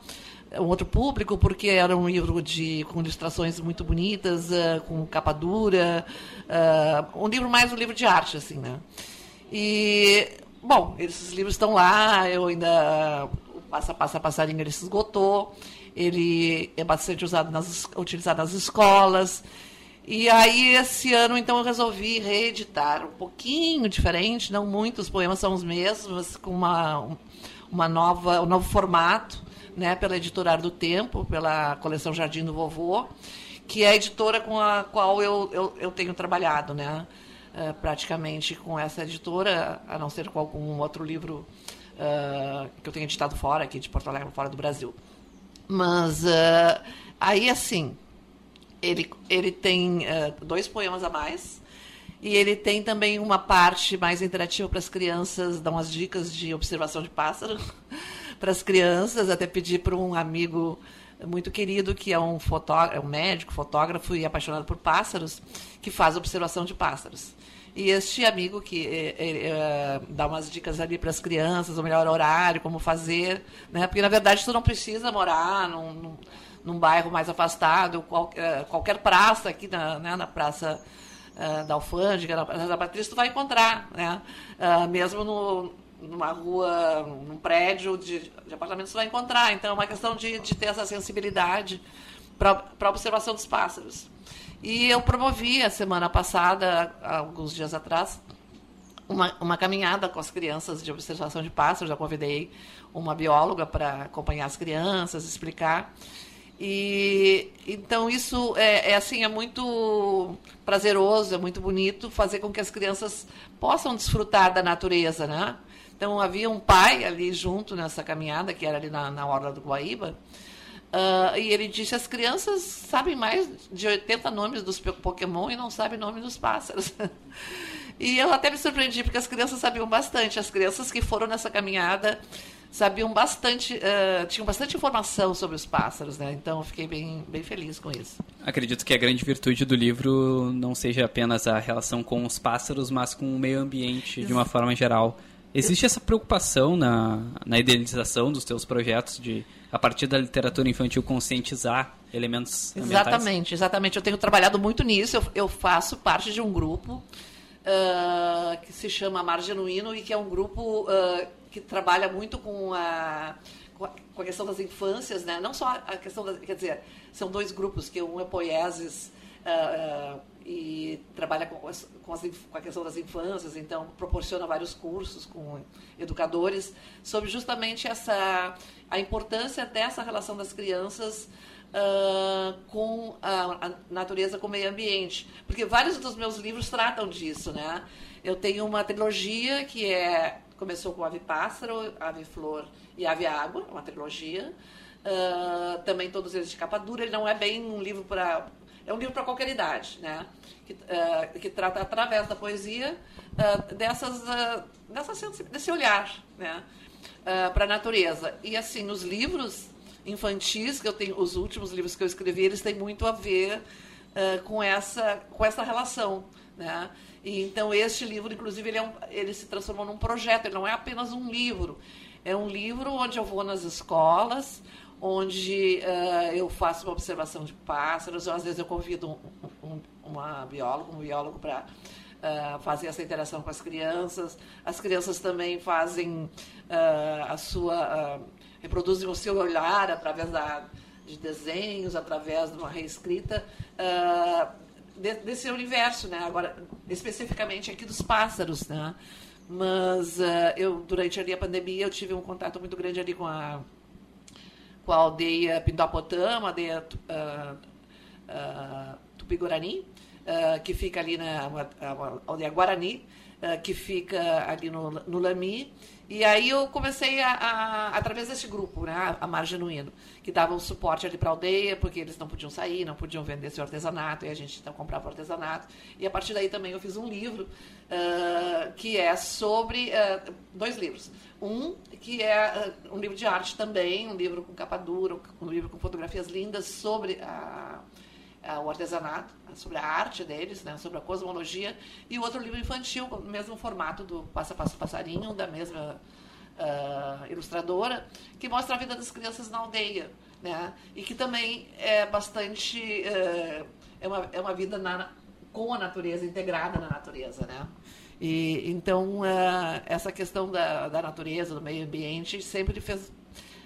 um outro público, porque era um livro de, com ilustrações muito bonitas, uh, com capa dura, uh, um livro mais um livro de arte, assim, né? E, bom, esses livros estão lá, eu ainda. O Passa Passa Passarinho ele se esgotou, ele é bastante usado nas, utilizado nas escolas. E aí, esse ano, então, eu resolvi reeditar um pouquinho diferente, não muito, os poemas são os mesmos, com uma, uma nova, um novo formato, né, pela editora do Tempo, pela coleção Jardim do Vovô, que é a editora com a qual eu, eu, eu tenho trabalhado, né? Uh, praticamente com essa editora, a não ser com algum outro livro uh, que eu tenha editado fora, aqui de Porto Alegre, fora do Brasil. Mas uh, aí, assim, ele, ele tem dois poemas a mais. E ele tem também uma parte mais interativa para as crianças, dá umas dicas de observação de pássaro para as crianças. Até pedir para um amigo muito querido, que é um, fotógrafo, é um médico, fotógrafo e apaixonado por pássaros, que faz observação de pássaros. E este amigo que é, é, dá umas dicas ali para as crianças, o melhor horário, como fazer, né? Porque na verdade tu não precisa morar num, num, num bairro mais afastado, qual, qualquer praça aqui na, né, na praça da Alfândega, na Praça da Patrícia, tu vai encontrar, né? Mesmo no, numa rua, num prédio de, de apartamentos, tu vai encontrar. Então é uma questão de, de ter essa sensibilidade para a observação dos pássaros. E eu promovi a semana passada, alguns dias atrás, uma, uma caminhada com as crianças de observação de pássaros. Já convidei uma bióloga para acompanhar as crianças, explicar. E então isso é, é, assim é muito prazeroso, é muito bonito fazer com que as crianças possam desfrutar da natureza, né? Então havia um pai ali junto nessa caminhada que era ali na, na orla do Guaíba Uh, e ele disse: as crianças sabem mais de 80 nomes dos Pokémon e não sabem nome dos pássaros. e eu até me surpreendi, porque as crianças sabiam bastante. As crianças que foram nessa caminhada sabiam bastante, uh, tinham bastante informação sobre os pássaros, né? Então eu fiquei bem, bem feliz com isso. Acredito que a grande virtude do livro não seja apenas a relação com os pássaros, mas com o meio ambiente de uma forma geral. Existe essa preocupação na, na idealização dos teus projetos de a partir da literatura infantil, conscientizar elementos Exatamente, exatamente. Eu tenho trabalhado muito nisso. Eu, eu faço parte de um grupo uh, que se chama Mar Genuíno e que é um grupo uh, que trabalha muito com a, com a, questão das infâncias, né? Não só a questão das... Quer dizer, são dois grupos, que um é Poieses... Uh, e trabalha com, as, com, as, com, a questão das infâncias, então proporciona vários cursos com educadores sobre justamente essa a importância dessa relação das crianças uh, com a, a, natureza, com o meio ambiente, porque vários dos meus livros tratam disso, né? Eu tenho uma trilogia que é começou com Ave Pássaro, Ave Flor e Ave Água, uma trilogia. Uh, também todos eles de capa dura. Ele não é bem um livro para é um livro para qualquer idade, né? Que, uh, que, trata através da poesia uh, dessas, uh, desse olhar, né? para a natureza. E assim, os livros infantis que eu tenho, os últimos livros que eu escrevi, eles têm muito a ver com essa com essa relação, né? E, então este livro, inclusive, ele, é um, ele se transformou num projeto. Ele não é apenas um livro. É um livro onde eu vou nas escolas, onde uh, eu faço uma observação de pássaros, ou às vezes eu convido um, um, uma bióloga, um biólogo para uh, fazer essa interação com as crianças. As crianças também fazem uh, a sua. reproduzem o seu olhar através da, de desenhos, através de uma reescrita desse universo, né? Agora, especificamente aqui dos pássaros, né? Mas eu, durante ali a pandemia, eu tive um contato muito grande ali com a com a aldeia Pindopotã, uma aldeia uh, uh, Tupi-Guarani, uh, que fica ali na uma, aldeia Guarani, uh, que fica ali no, no Lami. E aí eu comecei a, a através desse grupo, né, a Margenuíno, que dava um suporte ali para a aldeia, porque eles não podiam sair, não podiam vender seu artesanato, e a gente então comprava artesanato. E a partir daí também eu fiz um livro uh, que é sobre uh, dois livros. Um que é uh, um livro de arte também, um livro com capa dura, um livro com fotografias lindas sobre a uh, o artesanato, sobre a arte deles, né, sobre a cosmologia, e o outro livro infantil, no mesmo formato do Passa Passo Passarinho, da mesma uh, ilustradora, que mostra a vida das crianças na aldeia, né, e que também é bastante. Uh, é, uma, é uma vida na, com a natureza, integrada na natureza. Né? E, então, uh, essa questão da, da natureza, do meio ambiente, sempre fez,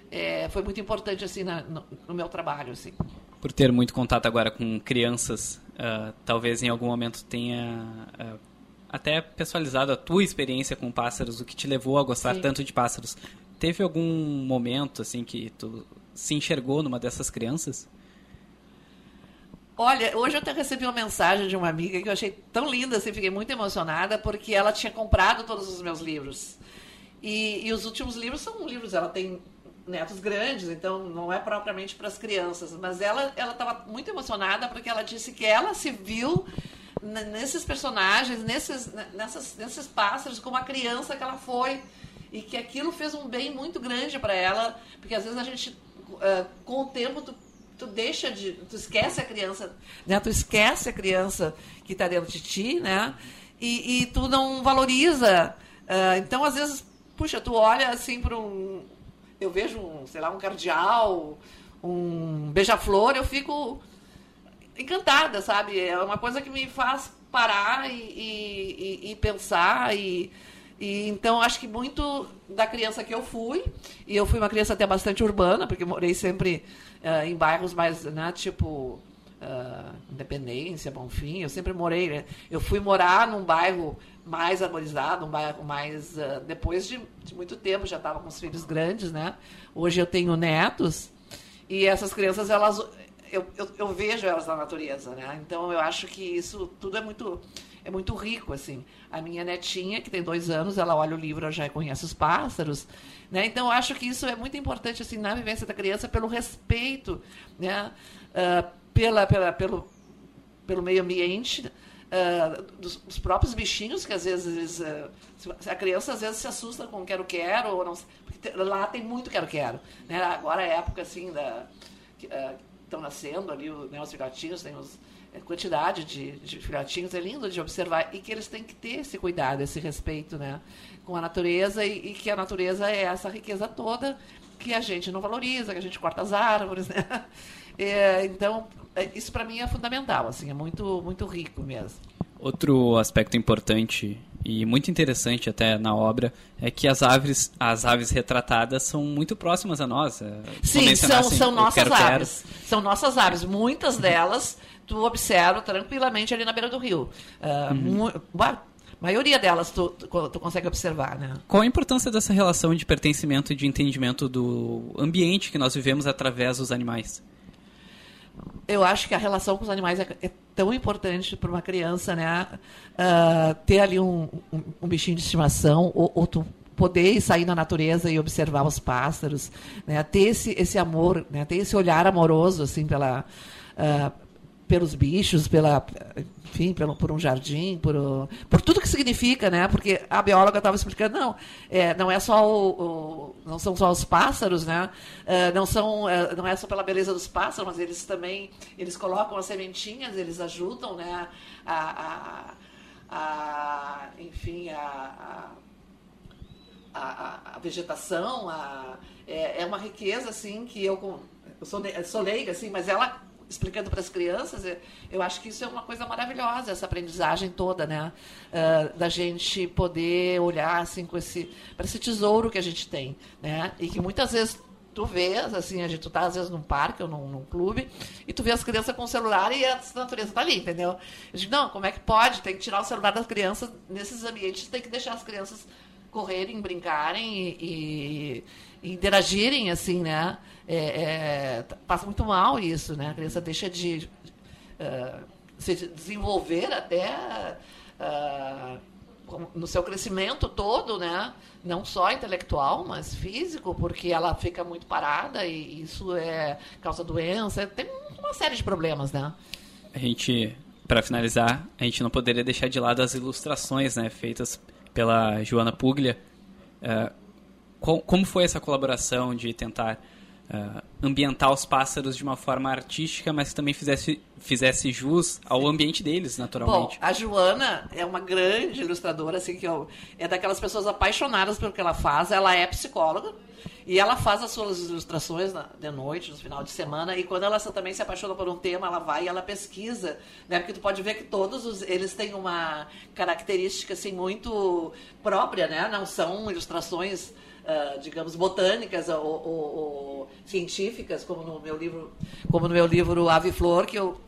é, foi muito importante assim, na, no, no meu trabalho. Assim por ter muito contato agora com crianças, uh, talvez em algum momento tenha uh, até pessoalizado a tua experiência com pássaros, o que te levou a gostar Sim. tanto de pássaros. Teve algum momento assim que tu se enxergou numa dessas crianças? Olha, hoje eu até recebi uma mensagem de uma amiga que eu achei tão linda, assim, fiquei muito emocionada, porque ela tinha comprado todos os meus livros. E, e os últimos livros são livros, ela tem netos grandes, então não é propriamente para as crianças. Mas ela estava muito emocionada porque ela disse que ela se viu nesses personagens, nesses, nessas, nesses pássaros, como a criança que ela foi. E que aquilo fez um bem muito grande para ela, porque às vezes a gente, uh, com o tempo, tu, tu deixa de. Tu esquece a criança, né? Tu esquece a criança que está dentro de ti, né? E, e tu não valoriza. Uh, então, às vezes, puxa, tu olha assim para um, eu vejo, um, sei lá, um cardeal, um beija-flor, eu fico encantada, sabe? É uma coisa que me faz parar e, e, e pensar e, e, então acho que muito da criança que eu fui e eu fui uma criança até bastante urbana porque morei sempre uh, em bairros mais né, tipo uh, Independência Bonfim eu sempre morei né? eu fui morar num bairro mais arborizado, um mais. Uh, depois de, de, muito tempo, já estava com os filhos grandes, né? Hoje eu tenho netos, e essas crianças, elas. Eu, eu, eu, vejo elas na natureza, né? Então eu acho que isso tudo é muito. É muito rico, assim. A minha netinha, que tem dois anos, ela olha o livro, ela já conhece os pássaros, né? Então eu acho que isso é muito importante, assim, na vivência da criança, pelo respeito, né? Uh, pela, pela, pelo, pelo meio ambiente, uh, dos, dos, próprios bichinhos, que às vezes uh, a criança às vezes se assusta com quero-quero, ou não porque lá tem muito quero-quero. Né? Agora é a época assim da. que uh, estão nascendo ali né, os filhotinhos, tem os, a quantidade de, de filhotinhos, é lindo de observar, e que eles têm que ter esse cuidado, esse respeito né, com a natureza, e, e que a natureza é essa riqueza toda que a gente não valoriza, que a gente corta as árvores, né? É, então, é, isso para mim é fundamental, assim, é muito, muito rico mesmo. Outro aspecto importante e muito interessante até na obra é que as aves, as aves retratadas são muito próximas a nós. É, Sim, são, são nossas quero, aves. Quero. São nossas aves. Muitas delas tu observa tranquilamente ali na beira do rio. Uh, uhum. a maioria delas tu, tu, tu, consegue observar, né? Qual a importância dessa relação de pertencimento e de entendimento do ambiente que nós vivemos através dos animais? Eu acho que a relação com os animais é, é tão importante para uma criança, né? Uh, ter ali um, um, um, bichinho de estimação, ou, ou tu poder sair na natureza e observar os pássaros, né? Ter esse, esse amor, né? Ter esse olhar amoroso, assim, pela... Uh, pelos bichos, pela, enfim, pelo, por um jardim, por, por tudo que significa, né? Porque a bióloga estava explicando, não, é, não é só o, o, não são só os pássaros, né? Uh, não são, uh, não é só pela beleza dos pássaros, mas eles também, eles colocam as sementinhas, eles ajudam, né? A, a, a enfim, a, a, a vegetação, a, é, é, uma riqueza assim que eu, eu sou, sou leiga, assim, mas ela explicando para as crianças, eu acho que isso é uma coisa maravilhosa, essa aprendizagem toda, né? Uh, da gente poder olhar assim com esse para esse tesouro que a gente tem, né? E que muitas vezes tu vês, assim, a gente tu tá às vezes num parque ou num, num, clube, e tu vê as crianças com o celular e a natureza tá ali, entendeu? Eu digo, não, como é que pode? Tem que tirar o celular das crianças nesses ambientes, tem que deixar as crianças correrem, brincarem e, e, e interagirem, assim, né? É, é, passa muito mal isso, né? A criança deixa de uh, se desenvolver até uh, no seu crescimento todo, né? Não só intelectual, mas físico, porque ela fica muito parada e isso é causa doença, tem uma série de problemas, né? A gente, para finalizar, a gente não poderia deixar de lado as ilustrações, né, feitas pela Joana Puglia. Uh, como foi essa colaboração de tentar uh, ambientar os pássaros de uma forma artística, mas que também fizesse, fizesse jus ao ambiente deles, naturalmente. Bom, a Joana é uma grande ilustradora, assim, que eu, é daquelas pessoas apaixonadas pelo que ela faz. Ela é psicóloga e ela faz as suas ilustrações na, de noite, no final de semana, e quando ela também se apaixona por um tema, ela vai e ela pesquisa, né? Porque tu pode ver que todos os, eles têm uma característica, assim, muito própria, né? Não são ilustrações uh, digamos, botânicas ou, ou, ou, científicas, como no meu livro, como no meu livro Ave Flor, que eu,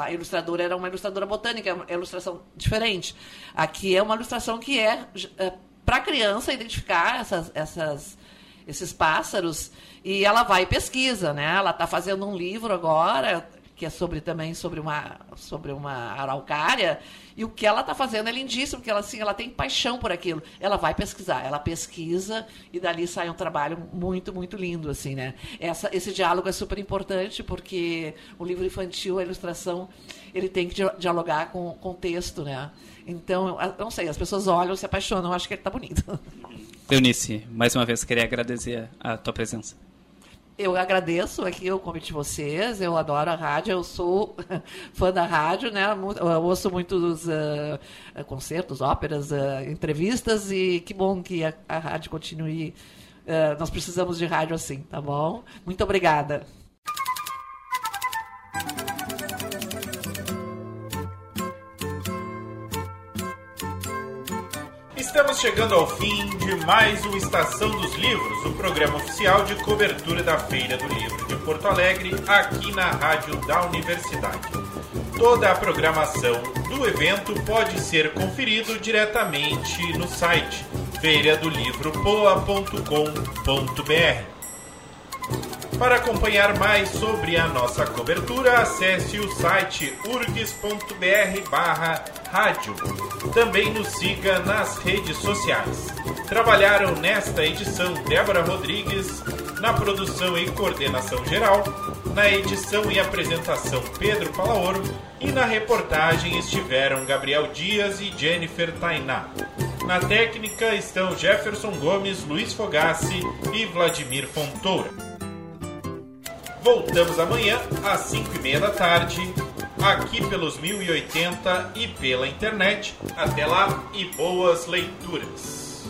a ilustradora era uma ilustradora botânica, é uma ilustração diferente. Aqui é uma ilustração que é ah, para a criança identificar essas, essas, esses pássaros e ela vai e pesquisa, né? Ela está fazendo um livro agora que é sobre também sobre uma sobre uma araucária e o que ela está fazendo é lindíssimo porque ela assim ela tem paixão por aquilo. Ela vai pesquisar ela pesquisa e dali sai um trabalho muito muito lindo assim né? Essa esse diálogo é super importante porque o livro infantil a ilustração ele tem que dialogar com, com o texto né? Então eu não sei as pessoas olham se apaixonam acho que ele está bonito. Eunice mais uma vez queria agradecer a tua presença eu agradeço aqui o convite de vocês. Eu adoro a rádio, eu sou fã da rádio, né? Eu ouço muitos uh, concertos, óperas, uh, entrevistas e que bom que a, a rádio continue. Uh, nós precisamos de rádio assim, tá bom? Muito obrigada. Estamos chegando ao fim de mais um Estação dos Livros, o programa oficial de cobertura da Feira do Livro de Porto Alegre, aqui na Rádio da Universidade. Toda a programação do evento pode ser conferido diretamente no site feiradolivropoa.com.br. Para acompanhar mais sobre a nossa cobertura, acesse o site urgs.br barra rádio. Também nos siga nas redes sociais. Trabalharam nesta edição Débora Rodrigues, na produção e coordenação geral, na edição e apresentação Pedro Palaoro e na reportagem estiveram Gabriel Dias e Jennifer Tainá. Na técnica estão Jefferson Gomes, Luiz Fogassi e Vladimir Fontoura. Voltamos amanhã às 5 e meia da tarde, aqui pelos 1080 e pela internet. Até lá e boas leituras!